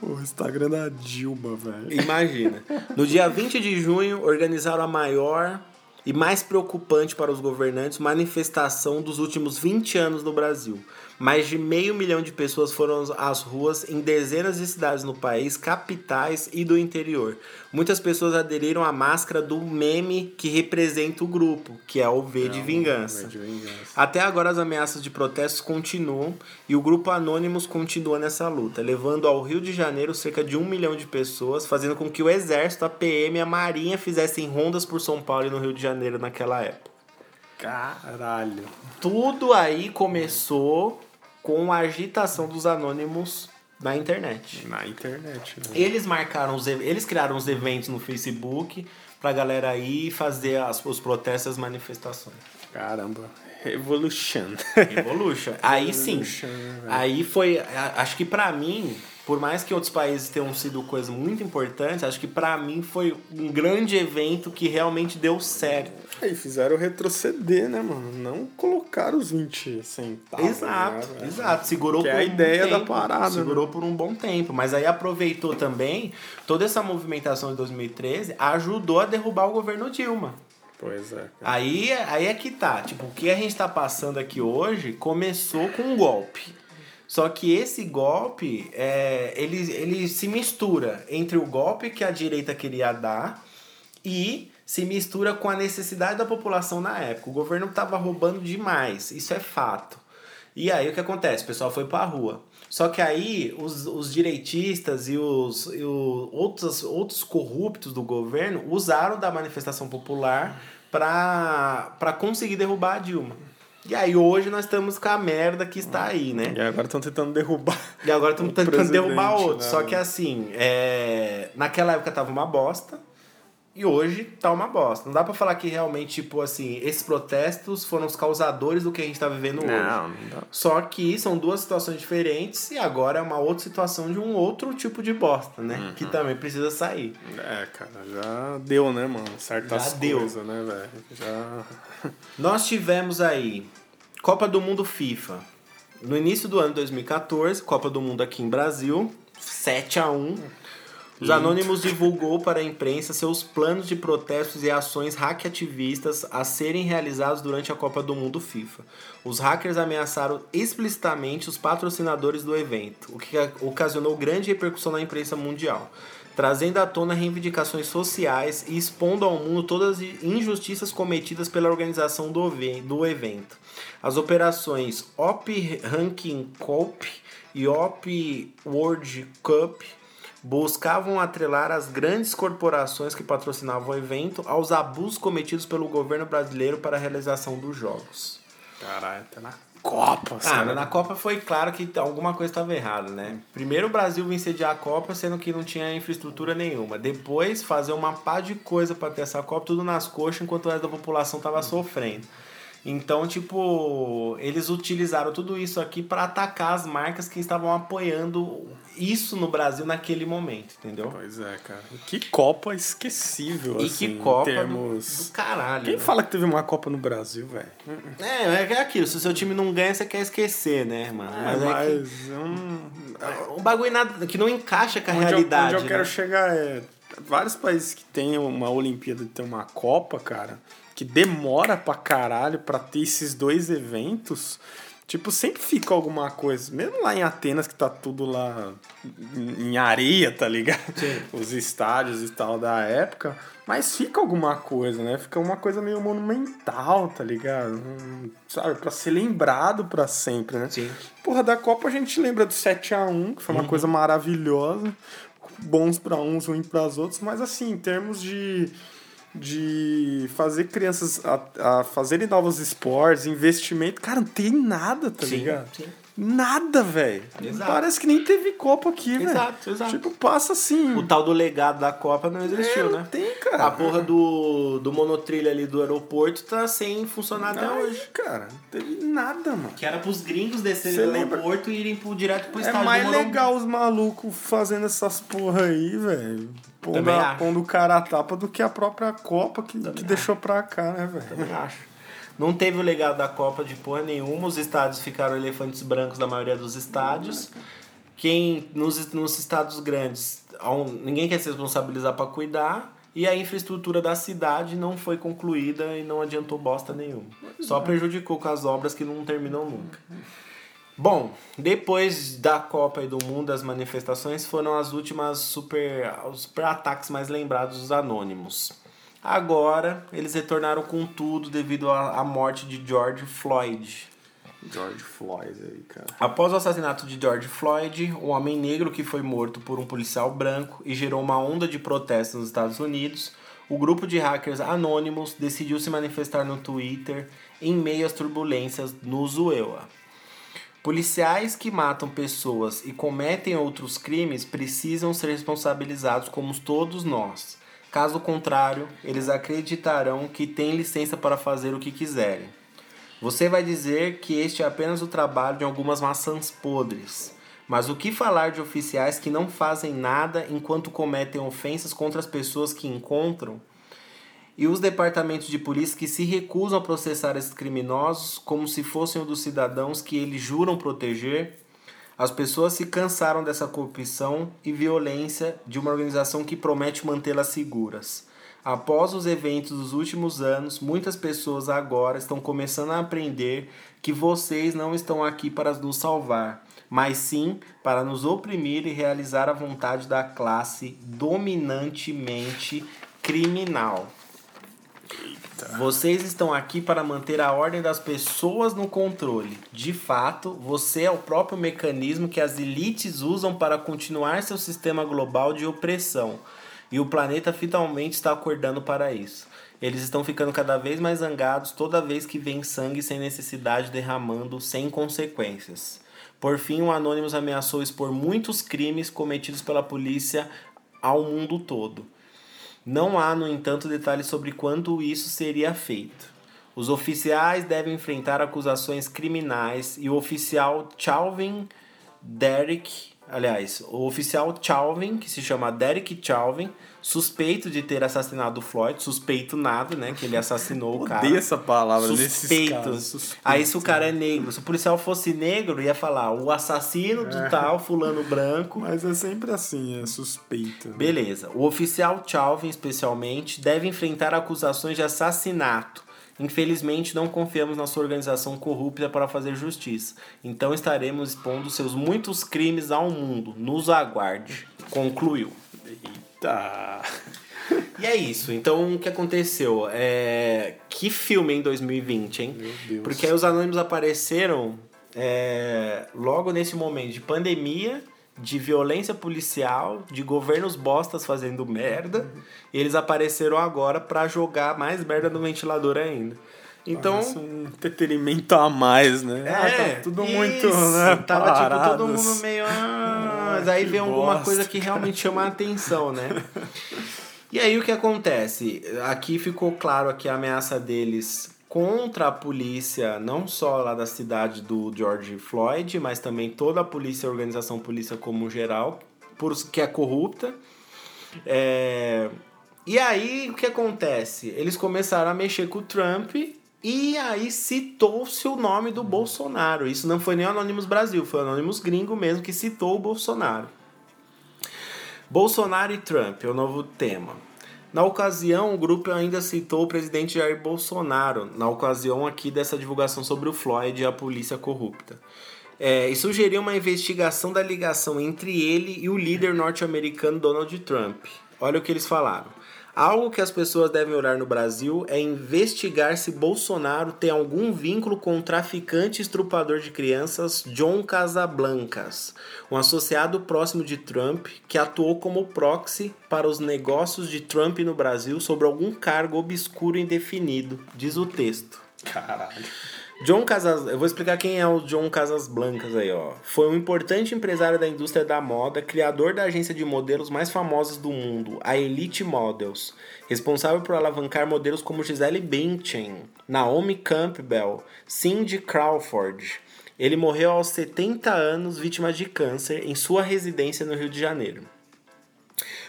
Pô, o Instagram da Dilma, velho. Imagina. No dia 20 de junho, organizaram a maior e mais preocupante para os governantes, manifestação dos últimos 20 anos no Brasil. Mais de meio milhão de pessoas foram às ruas em dezenas de cidades no país, capitais e do interior. Muitas pessoas aderiram à máscara do meme que representa o grupo, que é o V, de, vingança. v de Vingança. Até agora as ameaças de protestos continuam e o grupo Anônimos continua nessa luta, levando ao Rio de Janeiro cerca de um milhão de pessoas, fazendo com que o Exército, a PM e a Marinha fizessem rondas por São Paulo e no Rio de Janeiro naquela época. Caralho. Tudo aí começou com a agitação dos anônimos na internet. Na internet. Né? Eles marcaram os eles criaram os eventos no Facebook pra galera aí fazer as, os protestos, as manifestações. Caramba. Revolution. Revolution. Aí sim. Né, aí foi, acho que para mim, por mais que outros países tenham sido coisas muito importantes, acho que para mim foi um grande evento que realmente deu certo. E fizeram retroceder, né, mano? Não colocar os 20 centavos. Exato, né, exato. Segurou que por é a um ideia tempo, da parada. Segurou né? por um bom tempo. Mas aí aproveitou também toda essa movimentação de 2013, ajudou a derrubar o governo Dilma. Pois é. Cara. Aí, aí é que tá. Tipo, o que a gente tá passando aqui hoje começou com um golpe. Só que esse golpe, é, ele, ele se mistura entre o golpe que a direita queria dar e se mistura com a necessidade da população na época. O governo estava roubando demais, isso é fato. E aí o que acontece? O pessoal foi para a rua. Só que aí os, os direitistas e os, e os outros, outros corruptos do governo usaram da manifestação popular para conseguir derrubar a Dilma. E aí hoje nós estamos com a merda que está aí, né? E agora estão tentando derrubar. E agora estão tentando derrubar outro. Né? Só que assim, é... naquela época tava uma bosta. E hoje tá uma bosta. Não dá para falar que realmente, tipo assim, esses protestos foram os causadores do que a gente tá vivendo hoje. Não, não dá. Só que são duas situações diferentes e agora é uma outra situação de um outro tipo de bosta, né? Uhum. Que também precisa sair. É, cara, já deu, né, mano? Certas já coisas, deu. né, velho? Já. [LAUGHS] Nós tivemos aí Copa do Mundo FIFA. No início do ano 2014, Copa do Mundo aqui em Brasil, 7 a 1 os Anônimos divulgou para a imprensa seus planos de protestos e ações hackativistas a serem realizados durante a Copa do Mundo FIFA. Os hackers ameaçaram explicitamente os patrocinadores do evento, o que ocasionou grande repercussão na imprensa mundial, trazendo à tona reivindicações sociais e expondo ao mundo todas as injustiças cometidas pela organização do evento. As operações OP Ranking Cup e OP World Cup buscavam atrelar as grandes corporações que patrocinavam o evento aos abusos cometidos pelo governo brasileiro para a realização dos jogos. Caralho, tá na Copa, Ah, na Copa foi claro que alguma coisa estava errada, né? Primeiro o Brasil vinha sediar a Copa, sendo que não tinha infraestrutura nenhuma. Depois fazer uma pá de coisa para ter essa Copa, tudo nas coxas, enquanto o resto da população estava sofrendo. Então, tipo, eles utilizaram tudo isso aqui para atacar as marcas que estavam apoiando isso no Brasil naquele momento, entendeu? Pois é, cara. Que Copa esquecível, e assim, que Copa termos... do, do caralho. Quem né? fala que teve uma Copa no Brasil, velho? É, é aquilo. Se o seu time não ganha, você quer esquecer, né, mano? É, mas, mas é que... um... um bagulho nada, que não encaixa com a onde realidade. Eu, onde eu né? quero chegar é... Vários países que têm uma Olimpíada, tem uma Copa, cara que demora pra caralho pra ter esses dois eventos, tipo, sempre fica alguma coisa. Mesmo lá em Atenas, que tá tudo lá em areia, tá ligado? Sim. [LAUGHS] Os estádios e tal da época. Mas fica alguma coisa, né? Fica uma coisa meio monumental, tá ligado? Um, sabe? Pra ser lembrado para sempre, né? Sim. Porra, da Copa a gente lembra do 7 a 1 que foi uma uhum. coisa maravilhosa. Bons para uns, ruins para os outros. Mas assim, em termos de de fazer crianças a, a fazerem novos esportes, investimento. Cara, não tem nada, tá sim, ligado? Sim. Nada, velho. Parece que nem teve Copa aqui, velho. Exato, exato. Tipo, passa assim. O tal do legado da Copa não existiu, é, não né? Tem, cara. A porra do, do monotrilho ali do aeroporto tá sem funcionar até hoje. cara. Não teve nada, mano. Que era pros gringos descerem do lembra? aeroporto e irem pro, direto pro é estádio. É mais legal os malucos fazendo essas porra aí, velho. Pondo, a, pondo o cara a tapa do que a própria Copa que, que deixou pra cá, né, velho? Também acho. Não teve o legado da Copa de porra nenhuma. Os estádios ficaram elefantes brancos da maioria dos estádios. Quem nos, nos estados grandes, ninguém quer se responsabilizar para cuidar. E a infraestrutura da cidade não foi concluída e não adiantou bosta nenhuma. Só prejudicou com as obras que não terminam nunca. Bom, depois da Copa e do Mundo, as manifestações foram as últimas super, os super ataques mais lembrados dos anônimos. Agora, eles retornaram com tudo devido à, morte de George Floyd. George Floyd aí, cara. Após o assassinato de George Floyd, um homem negro que foi morto por um policial branco e gerou uma onda de protestos nos Estados Unidos, o grupo de hackers anônimos decidiu se manifestar no Twitter em meio às turbulências no Zuewa. Policiais que matam pessoas e cometem outros crimes precisam ser responsabilizados como todos nós. Caso contrário, eles acreditarão que têm licença para fazer o que quiserem. Você vai dizer que este é apenas o trabalho de algumas maçãs podres. Mas o que falar de oficiais que não fazem nada enquanto cometem ofensas contra as pessoas que encontram? E os departamentos de polícia que se recusam a processar esses criminosos como se fossem um dos cidadãos que eles juram proteger? As pessoas se cansaram dessa corrupção e violência de uma organização que promete mantê-las seguras. Após os eventos dos últimos anos, muitas pessoas agora estão começando a aprender que vocês não estão aqui para nos salvar, mas sim para nos oprimir e realizar a vontade da classe dominantemente criminal. Vocês estão aqui para manter a ordem das pessoas no controle. De fato, você é o próprio mecanismo que as elites usam para continuar seu sistema global de opressão. E o planeta finalmente está acordando para isso. Eles estão ficando cada vez mais zangados toda vez que vem sangue sem necessidade derramando sem consequências. Por fim, o Anonymous ameaçou expor muitos crimes cometidos pela polícia ao mundo todo. Não há, no entanto, detalhes sobre quando isso seria feito. Os oficiais devem enfrentar acusações criminais e o oficial Chalvin Derek, aliás, o oficial Chalvin, que se chama Derek Chalvin, suspeito de ter assassinado o Floyd, suspeito nada, né, que ele assassinou o [LAUGHS] cara. Odeio essa palavra suspeito. nesses suspeito. Aí se o cara é negro, se o policial fosse negro, ia falar o assassino do é. tal fulano branco. Mas é sempre assim, é suspeito. Né? Beleza. O oficial Chalvin, especialmente, deve enfrentar acusações de assassinato. Infelizmente, não confiamos na sua organização corrupta para fazer justiça. Então estaremos expondo seus muitos crimes ao mundo. Nos aguarde. Concluiu. Tá. E é isso. Então, o que aconteceu? É... Que filme em 2020, hein? Meu Deus. Porque aí os anônimos apareceram é... logo nesse momento de pandemia, de violência policial, de governos bostas fazendo merda. E eles apareceram agora para jogar mais merda no ventilador ainda. Então. Parece um entretenimento a mais, né? É, ah, tá tudo isso, muito. Né, tava paradas. tipo todo mundo meio. Ah, mas aí vem alguma coisa que realmente chama a atenção, né? E aí o que acontece? Aqui ficou claro que a ameaça deles contra a polícia, não só lá da cidade do George Floyd, mas também toda a polícia, a organização polícia como geral, por, que é corrupta. É, e aí, o que acontece? Eles começaram a mexer com o Trump e aí citou-se o nome do Bolsonaro. Isso não foi nem Anonymous Brasil, foi Anonymous Gringo mesmo que citou o Bolsonaro. Bolsonaro e Trump é o novo tema. Na ocasião, o grupo ainda citou o presidente Jair Bolsonaro, na ocasião aqui dessa divulgação sobre o Floyd e a polícia corrupta. É, e sugeriu uma investigação da ligação entre ele e o líder norte-americano Donald Trump. Olha o que eles falaram. Algo que as pessoas devem olhar no Brasil é investigar se Bolsonaro tem algum vínculo com o traficante estrupador de crianças John Casablancas, um associado próximo de Trump que atuou como proxy para os negócios de Trump no Brasil sobre algum cargo obscuro indefinido, diz o texto. Caralho. John Casas, eu vou explicar quem é o John Casas Blancas aí, ó. Foi um importante empresário da indústria da moda, criador da agência de modelos mais famosa do mundo, a Elite Models, responsável por alavancar modelos como Gisele Bündchen, Naomi Campbell, Cindy Crawford. Ele morreu aos 70 anos, vítima de câncer, em sua residência no Rio de Janeiro.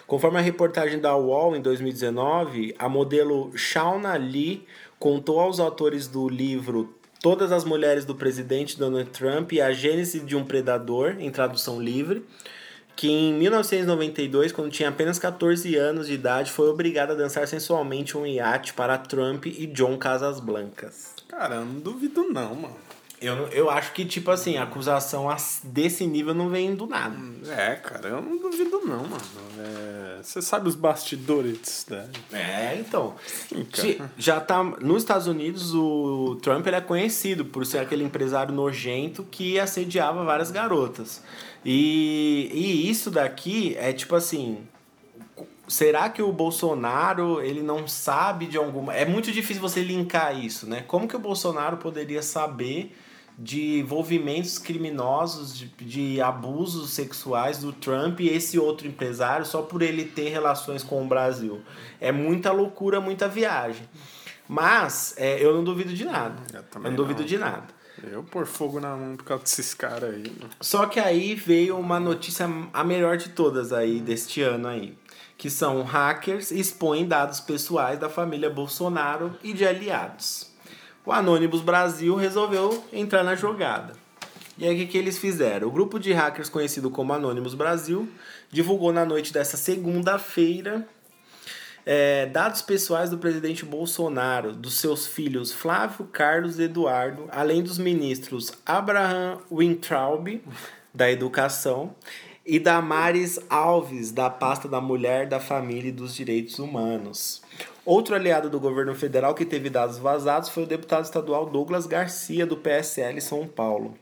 Conforme a reportagem da UOL em 2019, a modelo Shauna Lee contou aos autores do livro Todas as Mulheres do Presidente Donald Trump e A Gênese de um Predador, em tradução livre, que em 1992, quando tinha apenas 14 anos de idade, foi obrigada a dançar sensualmente um iate para Trump e John Casas Blancas. Cara, eu não duvido não, mano. Eu, eu acho que, tipo assim, a acusação desse nível não vem do nada. É, cara, eu não duvido não, mano. É, você sabe os bastidores, né? É, então. Sim, já tá. Nos Estados Unidos, o Trump ele é conhecido por ser aquele empresário nojento que assediava várias garotas. E, e isso daqui é tipo assim. Será que o Bolsonaro ele não sabe de alguma. É muito difícil você linkar isso, né? Como que o Bolsonaro poderia saber de envolvimentos criminosos, de, de, abusos sexuais do Trump e esse outro empresário só por ele ter relações com o Brasil. É muita loucura, muita viagem. Mas é, eu não duvido de nada. Eu, eu não, não duvido de nada. Eu pôr fogo na mão por causa desses caras aí. Só que aí veio uma notícia, a melhor de todas aí, deste ano aí. Que são hackers expõem dados pessoais da família Bolsonaro e de aliados o Anonymous Brasil resolveu entrar na jogada. E aí o que, que eles fizeram? O grupo de hackers conhecido como Anonymous Brasil divulgou na noite dessa segunda-feira é, dados pessoais do presidente Bolsonaro, dos seus filhos Flávio, Carlos e Eduardo, além dos ministros Abraham Wintraub, da Educação, e Damares Alves, da pasta da Mulher, da Família e dos Direitos Humanos. Outro aliado do governo federal que teve dados vazados foi o deputado estadual Douglas Garcia, do PSL São Paulo.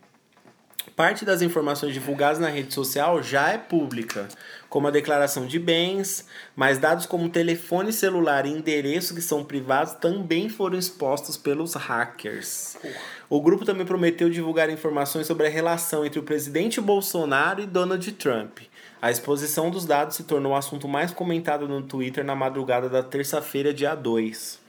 Parte das informações divulgadas na rede social já é pública, como a declaração de bens, mas dados como telefone celular e endereço que são privados também foram expostos pelos hackers. O grupo também prometeu divulgar informações sobre a relação entre o presidente Bolsonaro e Donald Trump, a exposição dos dados se tornou o assunto mais comentado no Twitter na madrugada da terça-feira, dia 2.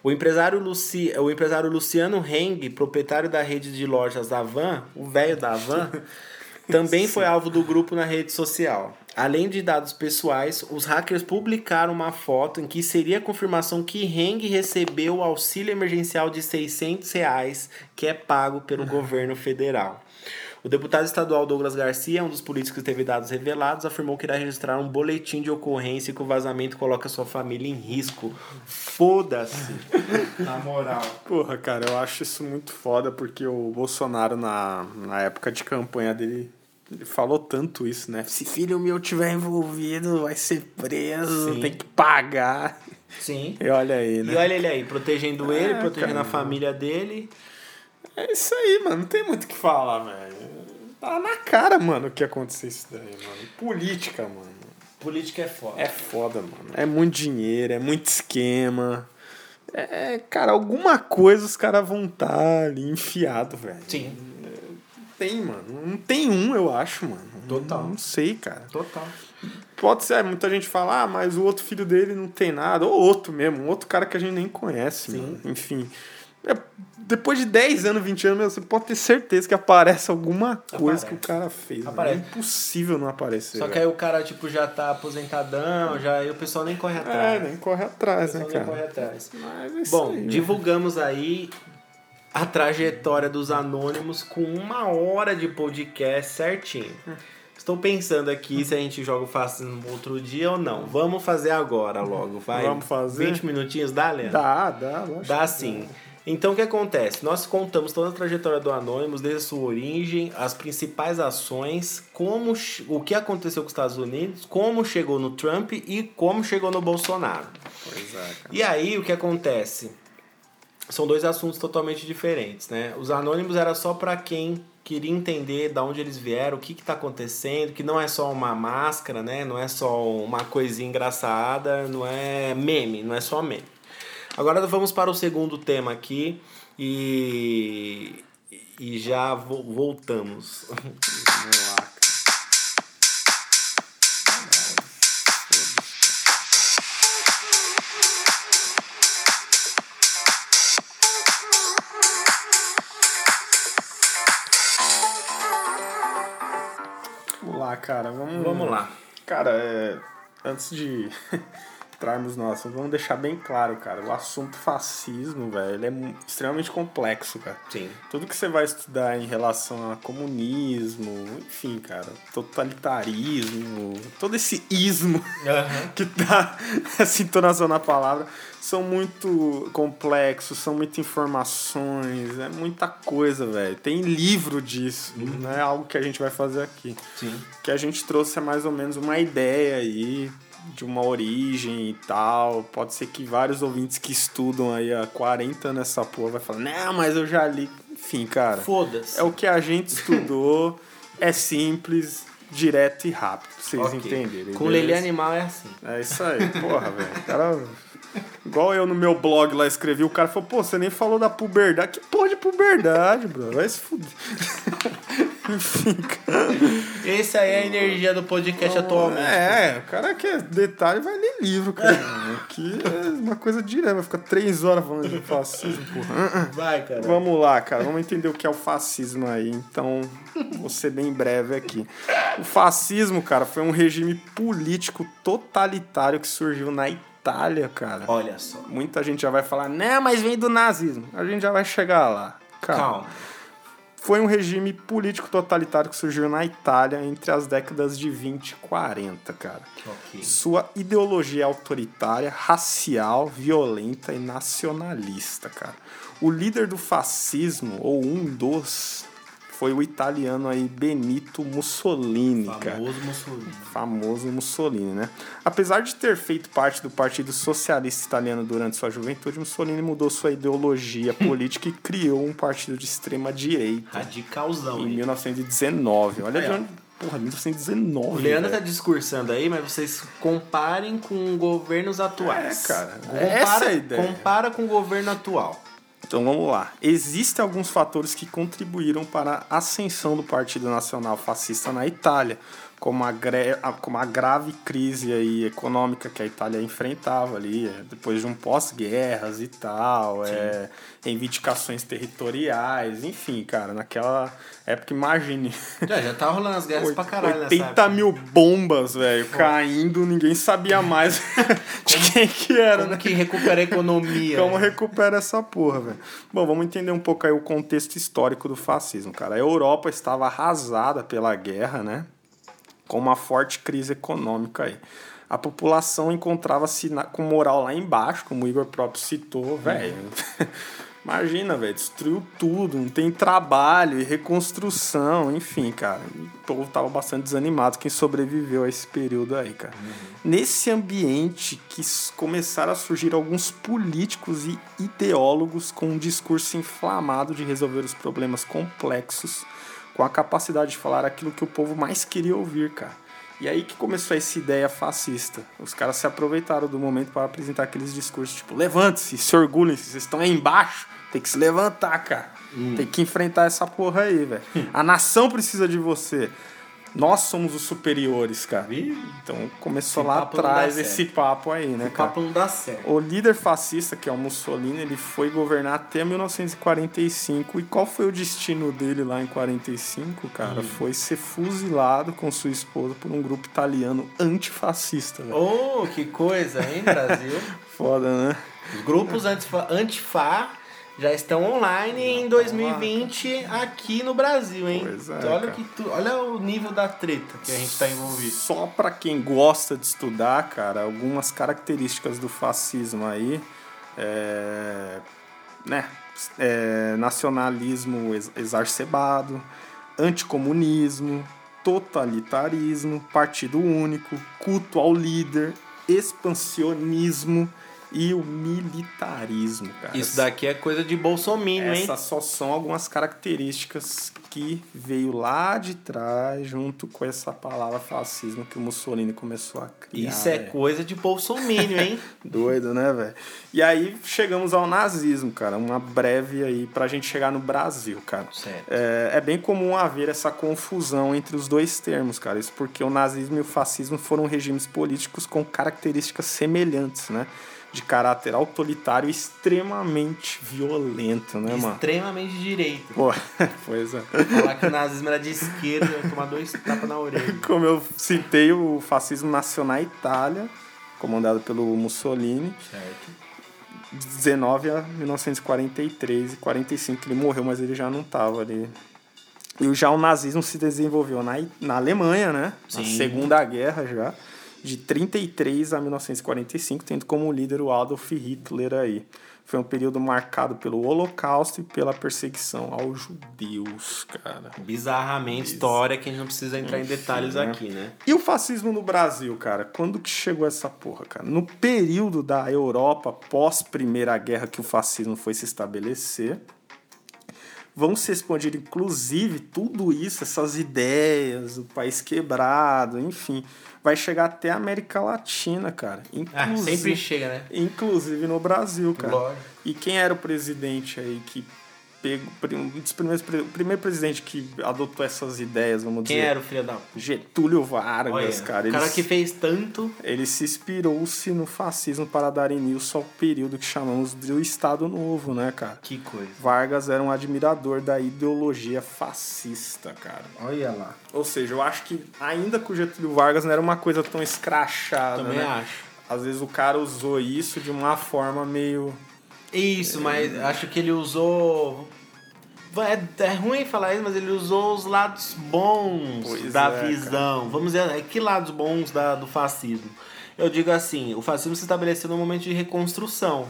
O empresário, Luci... o empresário Luciano Heng, proprietário da rede de lojas Avan, o velho da Avan, [LAUGHS] também foi alvo do grupo na rede social. Além de dados pessoais, os hackers publicaram uma foto em que seria a confirmação que Heng recebeu o auxílio emergencial de 600 reais que é pago pelo [LAUGHS] governo federal. O deputado estadual Douglas Garcia, um dos políticos que teve dados revelados, afirmou que irá registrar um boletim de ocorrência e que o vazamento coloca sua família em risco. Foda-se. [LAUGHS] Na moral. Porra, cara, eu acho isso muito foda porque o Bolsonaro, na, na época de campanha dele, ele falou tanto isso, né? Se filho meu tiver envolvido, vai ser preso, Sim. tem que pagar. Sim. E olha aí, né? E olha ele aí, protegendo ele, é, protegendo cara, a família dele. É isso aí, mano. Não tem muito o que falar, velho. Tá na cara, mano, o que aconteceu isso daí, mano. Política, mano. Política é foda. É foda, mano. É muito dinheiro, é muito esquema. É, cara, alguma coisa os caras vão estar tá ali enfiado, velho. Sim. Tem, mano. Não tem um, eu acho, mano. Total. Não, não sei, cara. Total. Pode ser, muita gente fala, ah, mas o outro filho dele não tem nada. Ou outro mesmo, um outro cara que a gente nem conhece, Sim. Mano. Enfim. É, depois de 10 anos, 20 anos, você pode ter certeza que aparece alguma coisa aparece. que o cara fez. Aparece. É impossível não aparecer. Só que aí o cara, tipo, já tá aposentadão, já aí o pessoal nem corre atrás. É, nem corre atrás, né, cara? Nem corre atrás. Mas é Bom, aí, né? divulgamos aí a trajetória dos anônimos com uma hora de podcast certinho. Estou pensando aqui se a gente joga o Fascismo outro dia ou não. Vamos fazer agora logo, vai. Vamos fazer. 20 minutinhos, dá, Leandro? Dá, dá. Dá sim. Então o que acontece? Nós contamos toda a trajetória do Anonymous, desde a sua origem, as principais ações, como o que aconteceu com os Estados Unidos, como chegou no Trump e como chegou no Bolsonaro. Pois é, cara. E aí o que acontece? São dois assuntos totalmente diferentes, né? Os Anônimos era só para quem queria entender de onde eles vieram, o que está acontecendo, que não é só uma máscara, né? Não é só uma coisinha engraçada, não é meme, não é só meme. Agora vamos para o segundo tema aqui e, e já voltamos. [LAUGHS] Vamos lá. cara. Vamos, vamos lá. Cara, é, antes de [LAUGHS] entrarmos no assunto, vamos deixar bem claro, cara. O assunto fascismo, velho, ele é extremamente complexo, cara. Sim. Tudo que você vai estudar em relação a comunismo, enfim, cara, totalitarismo, todo esse ismo uhum. [LAUGHS] que tá [LAUGHS] essa entonação na palavra, são muito complexos, são muitas informações, é muita coisa, velho. Tem livro disso, uhum. não é algo que a gente vai fazer aqui. Sim. Que a gente trouxe é mais ou menos uma ideia aí de uma origem e tal. Pode ser que vários ouvintes que estudam aí há 40 anos essa porra vai falar, não, mas eu já li. Enfim, cara. Foda-se. É o que a gente estudou, é simples, direto e rápido, pra vocês okay. entenderem. Com Lelê Animal é assim. É isso aí, porra, velho. Cara Igual eu no meu blog lá escrevi, o cara falou, pô, você nem falou da puberdade. Que porra de puberdade, bro? Vai se fuder. Enfim, [LAUGHS] cara. Esse aí é a energia do podcast Não, atualmente. É, o cara quer detalhe vai ler livro, cara. Aqui é uma coisa direta, vai ficar três horas falando de fascismo, porra. Vai, cara. Vamos lá, cara. Vamos entender o que é o fascismo aí. Então, vou ser bem breve aqui. O fascismo, cara, foi um regime político totalitário que surgiu na Itália Itália, cara. Olha só. Muita gente já vai falar, não, mas vem do nazismo. A gente já vai chegar lá. Calma. Calma. Foi um regime político totalitário que surgiu na Itália entre as décadas de 20 e 40, cara. Okay. Sua ideologia é autoritária, racial, violenta e nacionalista, cara. O líder do fascismo, ou um dos, foi o italiano aí Benito Mussolini, Famoso cara. Mussolini. Famoso Mussolini, né? Apesar de ter feito parte do Partido Socialista Italiano durante sua juventude, Mussolini mudou sua ideologia política e criou um partido de extrema direita. Radicalzão. Em 1919. Olha de onde Porra, 1919. O Leandro véio. tá discursando aí, mas vocês comparem com governos atuais. É, cara. Compara, Essa é a ideia. Compara com o governo atual. Então vamos lá. Existem alguns fatores que contribuíram para a ascensão do Partido Nacional Fascista na Itália, como a, como a grave crise aí econômica que a Itália enfrentava ali, é, depois de um pós-guerras e tal, é, reivindicações territoriais, enfim, cara, naquela época, imagine. Já, já tava rolando as guerras 80 pra caralho 80 mil bombas, velho, caindo, ninguém sabia mais [LAUGHS] de como, quem que era, como né? que recupera a economia. como recupera essa porra, velho. Bom, vamos entender um pouco aí o contexto histórico do fascismo, cara. A Europa estava arrasada pela guerra, né? Com uma forte crise econômica aí. A população encontrava-se com moral lá embaixo, como o Igor próprio citou, velho. [LAUGHS] Imagina, velho, destruiu tudo, não tem trabalho e reconstrução, enfim, cara. O povo tava bastante desanimado quem sobreviveu a esse período aí, cara. Uhum. Nesse ambiente que começaram a surgir alguns políticos e ideólogos com um discurso inflamado de resolver os problemas complexos com a capacidade de falar aquilo que o povo mais queria ouvir, cara. E aí que começou essa ideia fascista. Os caras se aproveitaram do momento para apresentar aqueles discursos tipo: levante-se, se orgulhem-se, vocês estão aí embaixo, tem que se levantar, cara. Hum. Tem que enfrentar essa porra aí, velho. [LAUGHS] A nação precisa de você. Nós somos os superiores, cara. Então começou esse lá atrás esse papo aí, né, esse cara? papo não dá certo. O líder fascista, que é o Mussolini, ele foi governar até 1945. E qual foi o destino dele lá em 45, cara? Hum. Foi ser fuzilado com sua esposa por um grupo italiano antifascista. Véio. Oh, que coisa, hein, Brasil? [LAUGHS] Foda, né? Os grupos antifa, antifa já estão online já em 2020 aqui no Brasil, hein? Pois é, olha, que tu, olha o nível da treta que a gente está envolvido. Só para quem gosta de estudar, cara, algumas características do fascismo aí, é, né? É, nacionalismo exacerbado, anticomunismo, totalitarismo, partido único, culto ao líder, expansionismo e o militarismo, cara. Isso daqui é coisa de bolsominion, hein? Essas só são algumas características que veio lá de trás junto com essa palavra fascismo que o Mussolini começou a criar. Isso é coisa de bolsominion, hein? [LAUGHS] Doido, né, velho? E aí chegamos ao nazismo, cara. Uma breve aí pra gente chegar no Brasil, cara. Certo. É, é bem comum haver essa confusão entre os dois termos, cara. Isso porque o nazismo e o fascismo foram regimes políticos com características semelhantes, né? De caráter autoritário extremamente violento, né, mano? Extremamente direito. Pô, [LAUGHS] pois é. Falar que o nazismo era de esquerda, tomar dois tapas na orelha. Como eu citei, o fascismo nasceu na Itália, comandado pelo Mussolini. Certo. 19 a 1943 e 45 que ele morreu, mas ele já não estava ali. E já o nazismo se desenvolveu na, na Alemanha, né? Sim. Na Segunda Guerra já de 33 a 1945, tendo como líder o Adolf Hitler aí. Foi um período marcado pelo Holocausto e pela perseguição aos judeus, cara. Bizarramente história que a gente não precisa entrar Enfim, em detalhes né? aqui, né? E o fascismo no Brasil, cara? Quando que chegou essa porra, cara? No período da Europa pós Primeira Guerra que o fascismo foi se estabelecer, vão se expandir, inclusive, tudo isso, essas ideias, o país quebrado, enfim, vai chegar até a América Latina, cara. Ah, sempre chega, né? Inclusive no Brasil, cara. Lógico. E quem era o presidente aí que pego, um dos primeiros, o primeiro presidente que adotou essas ideias, vamos Quem dizer. Quem era o filho da Getúlio Vargas, Olha, cara. O cara que fez tanto. Ele se inspirou-se no fascismo para dar início ao período que chamamos de Estado Novo, né, cara? Que coisa. Vargas era um admirador da ideologia fascista, cara. Olha lá. Ou seja, eu acho que ainda com o Getúlio Vargas não era uma coisa tão escrachada, Também né? acho. Às vezes o cara usou isso de uma forma meio isso, mas acho que ele usou. É, é ruim falar isso, mas ele usou os lados bons pois da é, visão. Cara. Vamos dizer, é, que lados bons da, do fascismo? Eu digo assim, o fascismo se estabeleceu num momento de reconstrução.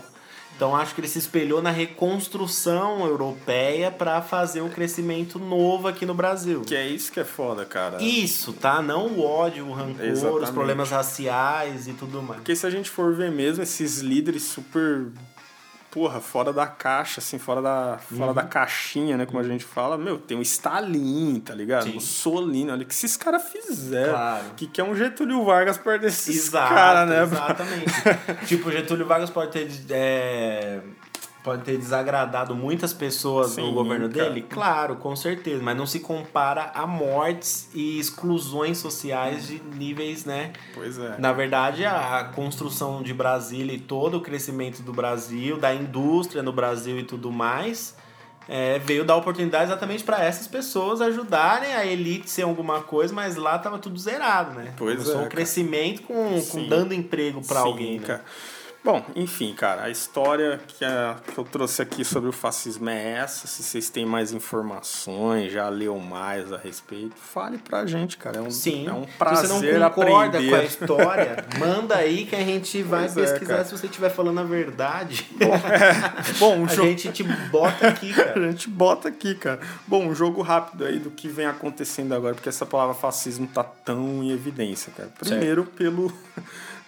Então acho que ele se espelhou na reconstrução europeia para fazer um crescimento novo aqui no Brasil. Que é isso que é foda, cara. Isso, tá? Não o ódio, o rancor, Exatamente. os problemas raciais e tudo mais. Porque se a gente for ver mesmo esses líderes super porra, fora da caixa, assim, fora da, fora uhum. da caixinha, né? Como a gente fala, meu, tem o Stalin, tá ligado? Sim. O Solino, olha o que esses caras fizeram. Claro. Que, que é um Getúlio Vargas perto desses caras, né? Exatamente. [LAUGHS] tipo, Getúlio Vargas pode ter. É pode ter desagradado muitas pessoas Sim, no governo cara. dele? Claro, com certeza, mas não se compara a mortes e exclusões sociais de níveis, né? Pois é. Na verdade, a construção de Brasília e todo o crescimento do Brasil, da indústria no Brasil e tudo mais, é, veio dar oportunidade exatamente para essas pessoas ajudarem a elite ser alguma coisa, mas lá tava tudo zerado, né? Pois Começou é. um crescimento com, com dando emprego para alguém. Né? Bom, enfim, cara, a história que, a, que eu trouxe aqui sobre o fascismo é essa. Se vocês têm mais informações, já leu mais a respeito, fale pra gente, cara. É um, Sim. É um prazer se você não concorda aprender. com a [LAUGHS] história, manda aí que a gente vai pois é, pesquisar é, se você estiver falando a verdade. [LAUGHS] Bom, é, bom um a jogo... gente te bota aqui, [LAUGHS] cara. a gente bota aqui, cara. Bom, um jogo rápido aí do que vem acontecendo agora, porque essa palavra fascismo tá tão em evidência, cara. Primeiro, certo. pelo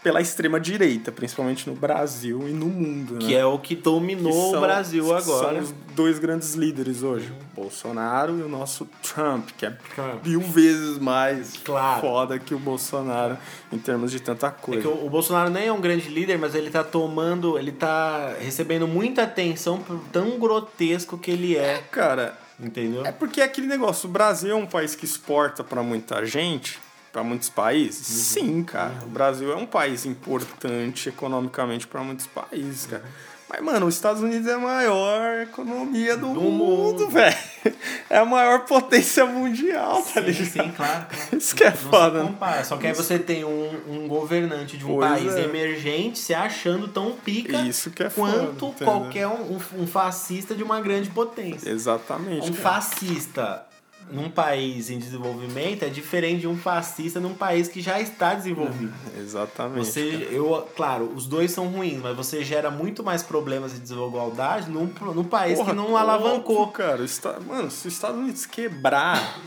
pela extrema direita, principalmente no Brasil e no mundo, Que né? é o que dominou que são, o Brasil agora. São os dois grandes líderes hoje, o Bolsonaro e o nosso Trump, que é Trump. mil vezes mais claro. foda que o Bolsonaro em termos de tanta coisa. É que o, o Bolsonaro nem é um grande líder, mas ele tá tomando, ele tá recebendo muita atenção por tão grotesco que ele é. é cara, Entendeu? É porque é aquele negócio, o Brasil é um país que exporta para muita gente, para muitos países. Uhum. Sim, cara. Uhum. O Brasil é um país importante economicamente para muitos países, cara. Uhum. Mas, mano, os Estados Unidos é a maior economia do, do mundo, [LAUGHS] velho. É a maior potência mundial, tá ligado? Sim, claro, claro. [LAUGHS] Isso que é não foda. Se compara. Só que aí você tem um, um governante de um pois país é. emergente se achando tão pica Isso que é quanto foda, qualquer um, um, fascista de uma grande potência. Exatamente. Um cara. fascista num país em desenvolvimento é diferente de um fascista num país que já está desenvolvido. [LAUGHS] Exatamente. Você, eu, claro, os dois são ruins, mas você gera muito mais problemas de desigualdade num, num país Porra, que não alavancou. Óbvio, cara, mano, se os Estados Unidos quebrar,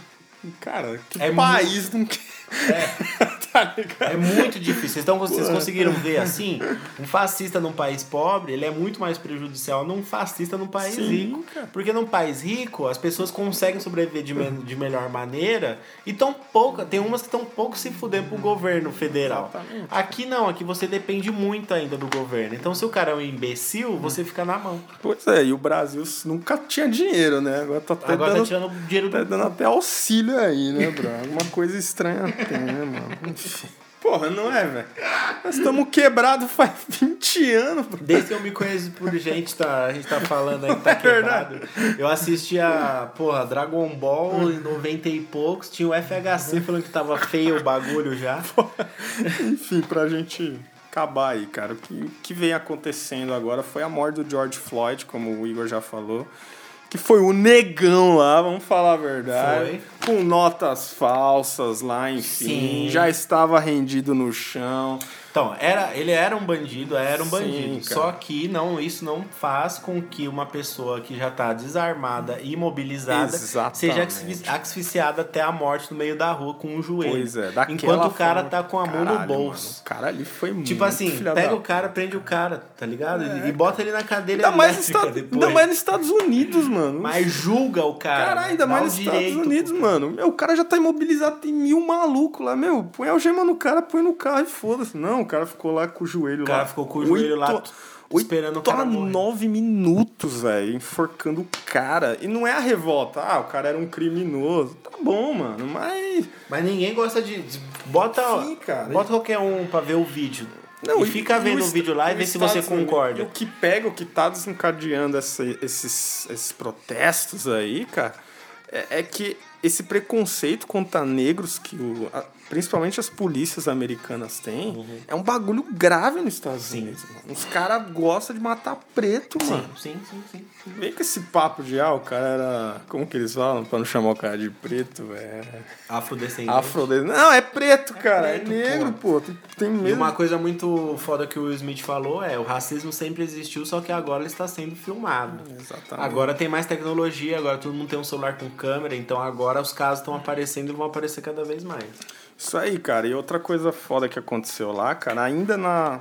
cara, que é país muito... não quer é. [LAUGHS] tá é muito difícil. Então vocês conseguiram ver assim? Um fascista num país pobre, ele é muito mais prejudicial num fascista num país Sim, rico. Cara. Porque num país rico, as pessoas conseguem sobreviver de, me de melhor maneira e tão pouca, tem umas que estão pouco se fudendo pro governo federal. Exatamente. Aqui não, aqui você depende muito ainda do governo. Então se o cara é um imbecil, você fica na mão. Pois é, e o Brasil nunca tinha dinheiro, né? Agora tá até Agora dando, tá tirando dinheiro tá dando até auxílio aí, né, bro? Alguma coisa estranha tem, né, mano? [LAUGHS] Porra, não é, velho? Nós estamos quebrados faz [LAUGHS] 20 anos. Bro. Desde que eu me conheço por gente, tá, a gente tá falando aí que tá [LAUGHS] é quebrado. Eu assistia, porra, Dragon Ball em 90 e poucos, tinha o FHC falando que tava feio o bagulho já. Porra. Enfim, pra gente acabar aí, cara. O que, que vem acontecendo agora foi a morte do George Floyd, como o Igor já falou que foi o negão lá, vamos falar a verdade. Foi. Com notas falsas lá, enfim. Sim. Já estava rendido no chão. Então, era, ele era um bandido, era um Sim, bandido. Cara. Só que não, isso não faz com que uma pessoa que já está desarmada e imobilizada Exatamente. seja asfixiada até a morte no meio da rua com um joelho. Pois é, Enquanto o cara tá com a mão no bolso. Mano, o cara ali foi muito Tipo assim, pega o cara, prende o cara, tá ligado? É. E bota ele na cadeira ainda mais, Estados, ainda mais nos Estados Unidos, mano. Mas julga o cara. Cara, ainda mais nos Estados Unidos, mano. Meu, o cara já tá imobilizado, tem mil malucos lá, meu. Põe a algema no cara, põe no carro e foda-se. Não, o cara ficou lá com o joelho lá. O cara lá. ficou com o joelho lá esperando o cara morrer. nove minutos, velho, enforcando o cara. E não é a revolta. Ah, o cara era um criminoso. Tá bom, mano, mas... Mas ninguém gosta de... Bota, Sim, cara. bota qualquer um pra ver o vídeo. Não, e fica e vendo o vídeo lá e vê se você concorda. O que pega, o que tá desencadeando essa, esses, esses protestos aí, cara, é, é que esse preconceito contra negros que o, principalmente as polícias americanas têm, uhum. é um bagulho grave nos Estados sim. Unidos. Mano. Os caras gostam de matar preto, sim, mano. Sim, sim, sim, sim. Vem com esse papo de, ah, o cara era. Como que eles falam? Pra não chamar o cara de preto, velho. Afrodescendente. Afrodescendente. Não, é preto, é cara. É preto, é negro, pô. Tem, tem mesmo. E uma coisa muito foda que o Will Smith falou é: o racismo sempre existiu, só que agora ele está sendo filmado. Exatamente. Agora tem mais tecnologia, agora todo mundo tem um celular com câmera, então agora os casos estão aparecendo e vão aparecer cada vez mais. Isso aí, cara. E outra coisa foda que aconteceu lá, cara, ainda na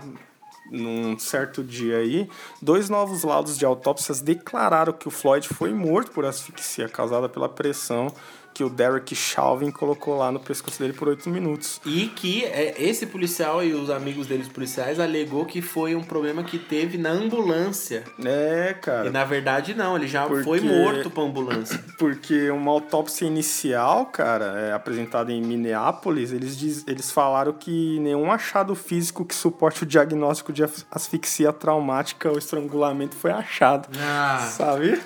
num certo dia aí, dois novos laudos de autópsias declararam que o Floyd foi morto por asfixia causada pela pressão que o Derek Chauvin colocou lá no pescoço dele por oito minutos. E que é, esse policial e os amigos deles policiais alegou que foi um problema que teve na ambulância. É, cara. E na verdade não, ele já porque, foi morto pra ambulância. [LAUGHS] Porque uma autópsia inicial, cara, é, apresentada em Minneapolis, eles, diz, eles falaram que nenhum achado físico que suporte o diagnóstico de asfixia traumática ou estrangulamento foi achado. Ah. Sabe?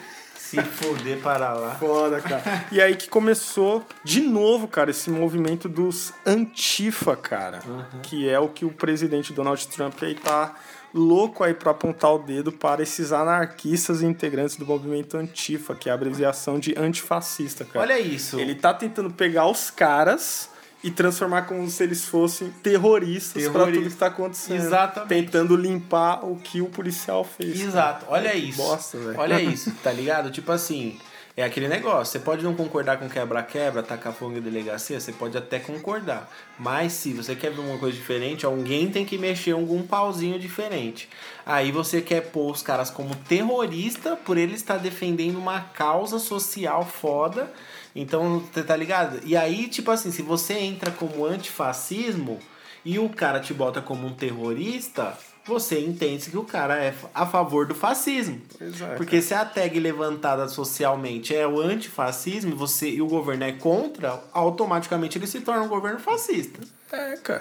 Se foder para lá. Foda, cara. E aí que começou de novo, cara, esse movimento dos antifa, cara. Uhum. Que é o que o presidente Donald Trump aí tá louco aí para apontar o dedo para esses anarquistas e integrantes do movimento Antifa, que é a abreviação de antifascista, cara. Olha isso. Ele tá tentando pegar os caras e transformar como se eles fossem terroristas Terrorista. para tudo que está acontecendo. Exatamente. Tentando limpar o que o policial fez. Exato. Cara. Olha isso. Bosta, Olha [LAUGHS] isso, tá ligado? Tipo assim, é aquele negócio. Você pode não concordar com quebra-quebra, tacar fogo em delegacia, você pode até concordar. Mas se você quer ver uma coisa diferente, alguém tem que mexer algum pauzinho diferente. Aí você quer pôr os caras como terrorista por ele estar defendendo uma causa social foda então, você tá ligado? E aí, tipo assim, se você entra como antifascismo, e o cara te bota como um terrorista, você entende que o cara é a favor do fascismo. Exato. Porque se a tag levantada socialmente é o antifascismo você, e o governo é contra, automaticamente ele se torna um governo fascista. É, cara.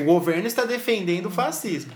O governo está defendendo o fascismo.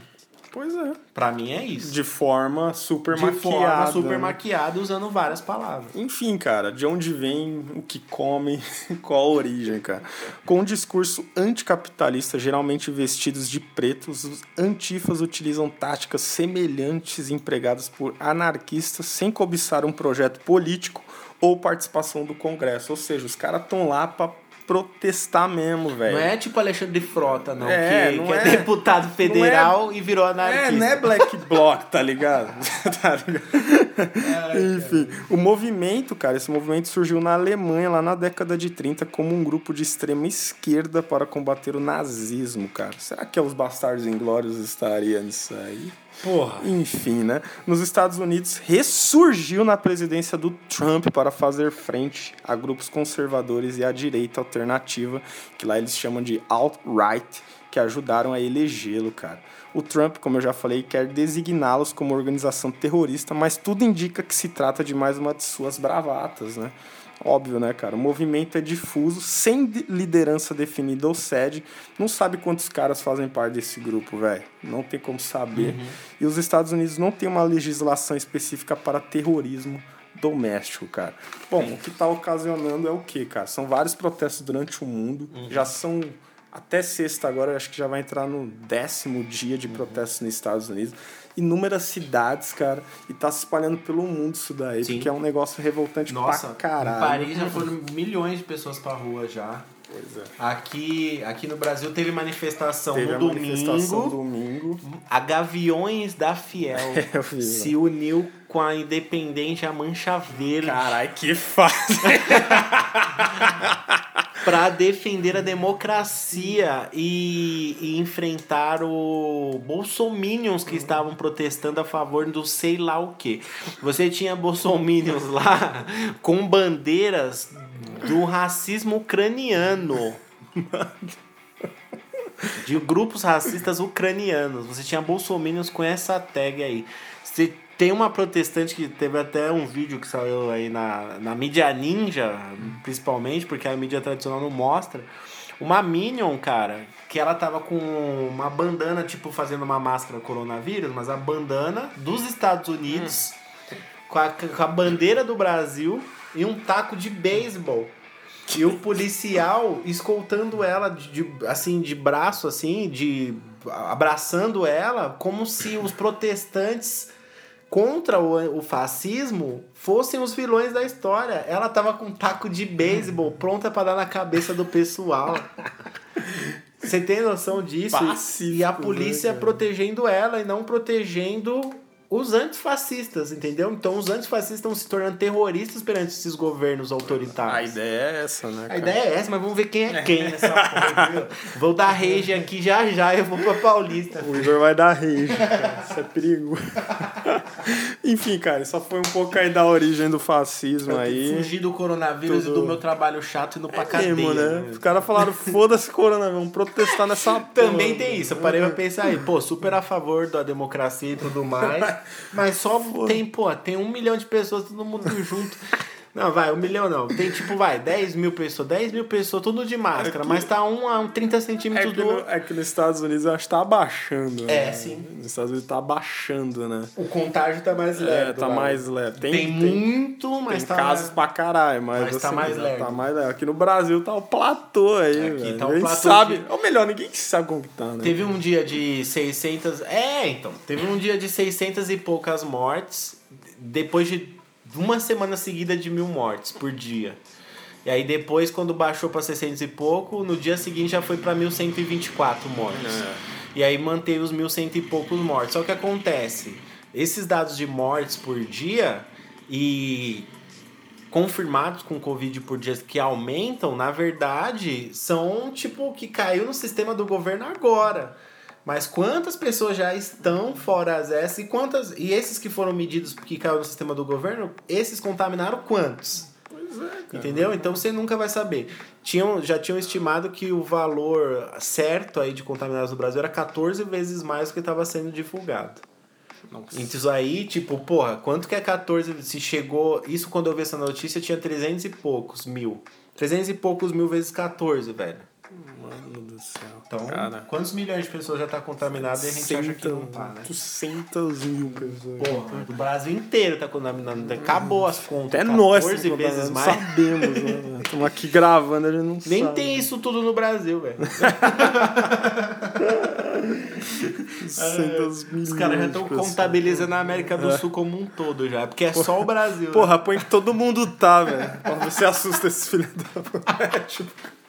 Pois é. Pra mim é isso. De forma super de maquiada. De forma super né? maquiada, usando várias palavras. Enfim, cara, de onde vem, o que come, [LAUGHS] qual a origem, cara. Com um discurso anticapitalista, geralmente vestidos de pretos, os antifas utilizam táticas semelhantes empregadas por anarquistas sem cobiçar um projeto político ou participação do Congresso. Ou seja, os caras estão lá para protestar mesmo, velho. Não é tipo Alexandre Frota, não. É, que, não que é, é, deputado federal é, e virou anarquista. É, não é Black [LAUGHS] Bloc, tá ligado? [LAUGHS] tá ligado? Enfim, o movimento, cara, esse movimento surgiu na Alemanha lá na década de 30 como um grupo de extrema esquerda para combater o nazismo, cara. Será que é os bastardos inglórios estariam nisso aí? Porra. Enfim, né? Nos Estados Unidos, ressurgiu na presidência do Trump para fazer frente a grupos conservadores e à direita alternativa, que lá eles chamam de alt-right, que ajudaram a elegê-lo, cara. O Trump, como eu já falei, quer designá-los como organização terrorista, mas tudo indica que se trata de mais uma de suas bravatas, né? Óbvio, né, cara? O movimento é difuso, sem liderança definida ou sede. Não sabe quantos caras fazem parte desse grupo, velho. Não tem como saber. Uhum. E os Estados Unidos não tem uma legislação específica para terrorismo doméstico, cara. Bom, o que está ocasionando é o que, cara? São vários protestos durante o mundo. Uhum. Já são até sexta agora, acho que já vai entrar no décimo dia de protestos nos Estados Unidos. Inúmeras cidades, cara, e tá se espalhando pelo mundo isso daí, Sim. porque é um negócio revoltante Nossa, pra caralho. Em Paris já foram milhões de pessoas pra rua já. Pois é. Aqui, aqui no Brasil teve manifestação teve no domingo. Manifestação domingo. A Gaviões da Fiel [LAUGHS] é, se uniu com a Independente a Mancha Verde. Carai, que fácil! [LAUGHS] para defender a democracia e, e, enfrentar o bolsominions que estavam protestando a favor do sei lá o que. Você tinha bolsominions lá [LAUGHS] com bandeiras do racismo ucraniano. De grupos racistas ucranianos. Você tinha bolsominions com essa tag aí. Você tem uma protestante que teve até um vídeo que saiu aí na, na mídia ninja, principalmente, porque a mídia tradicional não mostra. Uma Minion, cara, que ela tava com uma bandana, tipo, fazendo uma máscara coronavírus, mas a bandana dos Estados Unidos, com, a, com a bandeira do Brasil e um taco de beisebol. E o policial escoltando ela de, de, assim de braço assim, de abraçando ela, como se os protestantes contra o, o fascismo fossem os vilões da história. Ela tava com um taco de beisebol pronta para dar na cabeça do pessoal. [LAUGHS] Você tem noção disso? Pacífico, e a polícia né, protegendo ela e não protegendo os antifascistas, entendeu? Então os antifascistas estão se tornando terroristas perante esses governos autoritários. A ideia é essa, né? Cara? A ideia é essa, mas vamos ver quem é quem [LAUGHS] nessa porra, Vou dar rage aqui já já, eu vou pra Paulista. O Igor vai dar rage, cara. Isso é perigo. [LAUGHS] Enfim, cara, só foi um pouco aí da origem do fascismo aí. Fugir do coronavírus Tudo... e do meu trabalho chato indo pra é cadeia. Mesmo, né? Os caras falaram, foda-se coronavírus, vamos protestar nessa [LAUGHS] Também porra. tem isso, eu parei pra pensar aí, pô, super a favor da democracia e tudo mais. [LAUGHS] Mas só tem, pô, tem um milhão de pessoas, todo mundo junto. Não, vai, um milhão não. Tem tipo, vai, 10 mil pessoas, 10 mil pessoas, tudo de máscara, é mas tá um a um 30 centímetros é do. No, é que nos Estados Unidos eu acho que tá abaixando. É, né? sim. Nos Estados Unidos tá abaixando, né? O contágio tá mais leve. É, tá mais leve. Tem, tem, tem muito, mas tem tá. casos mais... pra caralho, mas, mas tá assim, tá mais leve. Tá mais leve. Aqui no Brasil tá o platô aí. Aqui velho. tá o platô. sabe. De... Ou melhor, ninguém sabe como que tá, né? Teve um dia de 600. É, então. Teve um dia de 600 e poucas mortes. Depois de uma semana seguida de mil mortes por dia. E aí depois, quando baixou para 600 e pouco, no dia seguinte já foi para 1124 mortes. É. E aí manteve os 1100 e poucos mortes. Só que acontece, esses dados de mortes por dia e confirmados com Covid por dia que aumentam, na verdade, são tipo que caiu no sistema do governo agora. Mas quantas pessoas já estão fora as S e quantas e esses que foram medidos que caiu no sistema do governo, esses contaminaram quantos? Pois É, Entendeu? Então você nunca vai saber. Tinham, já tinham estimado que o valor certo aí de contaminados no Brasil era 14 vezes mais do que estava sendo divulgado. Nossa. Então isso aí, tipo, porra, quanto que é 14? Se chegou. Isso quando eu vi essa notícia tinha 300 e poucos mil. 300 e poucos mil vezes 14, velho. Mano do céu. Então, Cara. quantos milhões de pessoas já tá contaminado e a gente acha que não tá, né? 800 mil pessoas. Porra, o Brasil inteiro tá contaminado. Acabou as contas. Até nós vezes mais. sabemos, né? [LAUGHS] Estamos aqui gravando, a gente não Nem sabe. tem isso tudo no Brasil, velho. 600 milhões. Os caras já estão contabilizando a América do é. Sul como um todo já. Porque é porra, só o Brasil. Né? Porra, né? põe que todo mundo tá, velho. Você assusta esses filhos da. É, tipo. [LAUGHS]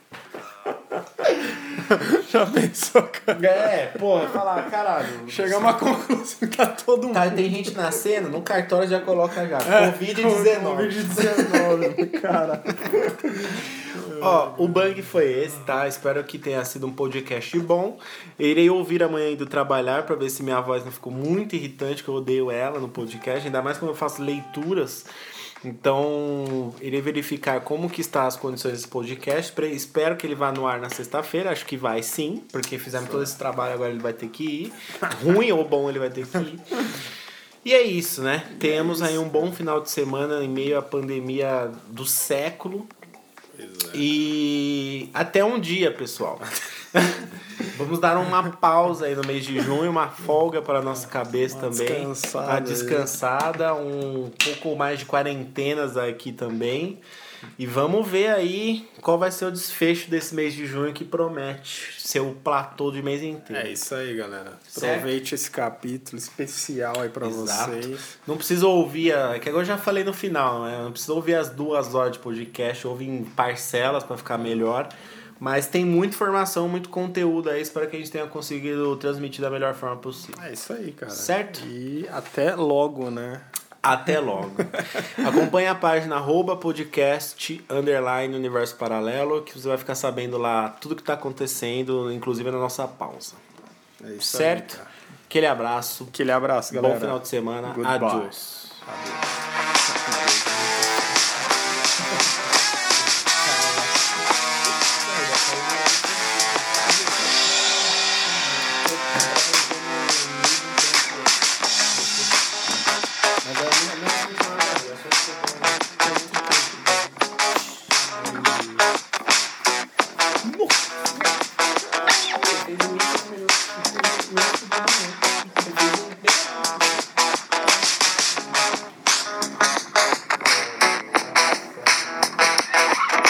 [LAUGHS] Já pensou, cara? É, porra, falar, caralho. Chegar a uma conclusão que tá todo mundo. Tá, tem gente nascendo, no cartório já coloca já. É, Covid-19. Covid-19, cara. [LAUGHS] Ó, o bang foi esse, tá? Espero que tenha sido um podcast bom. irei ouvir amanhã indo trabalhar para ver se minha voz não ficou muito irritante, que eu odeio ela no podcast, ainda mais quando eu faço leituras. Então, irei verificar como que está as condições desse podcast. Espero que ele vá no ar na sexta-feira. Acho que vai sim, porque fizemos todo esse trabalho, agora ele vai ter que ir. [LAUGHS] Ruim ou bom, ele vai ter que ir. E é isso, né? Temos aí um bom final de semana em meio à pandemia do século. Exato. E até um dia, pessoal. [LAUGHS] [LAUGHS] Vamos dar uma pausa aí no mês de junho, uma folga para a nossa cabeça uma também. Descansada. Uma descansada, um pouco mais de quarentenas aqui também. E vamos ver aí qual vai ser o desfecho desse mês de junho que promete ser o platô de mês inteiro. É isso aí, galera. Aproveite certo? esse capítulo especial aí para vocês. Não precisa ouvir, a, que agora eu já falei no final, né? Não precisa ouvir as duas horas de podcast, ouve em parcelas para ficar melhor. Mas tem muita informação, muito conteúdo aí, espero que a gente tenha conseguido transmitir da melhor forma possível. É isso aí, cara. Certo? E até logo, né? Até logo. [LAUGHS] Acompanhe a página arroba podcast underline universo paralelo, que você vai ficar sabendo lá tudo que está acontecendo, inclusive na nossa pausa. É isso certo? Aí, Aquele abraço. Aquele abraço, galera. Bom final de semana. Goodbye. Adiós.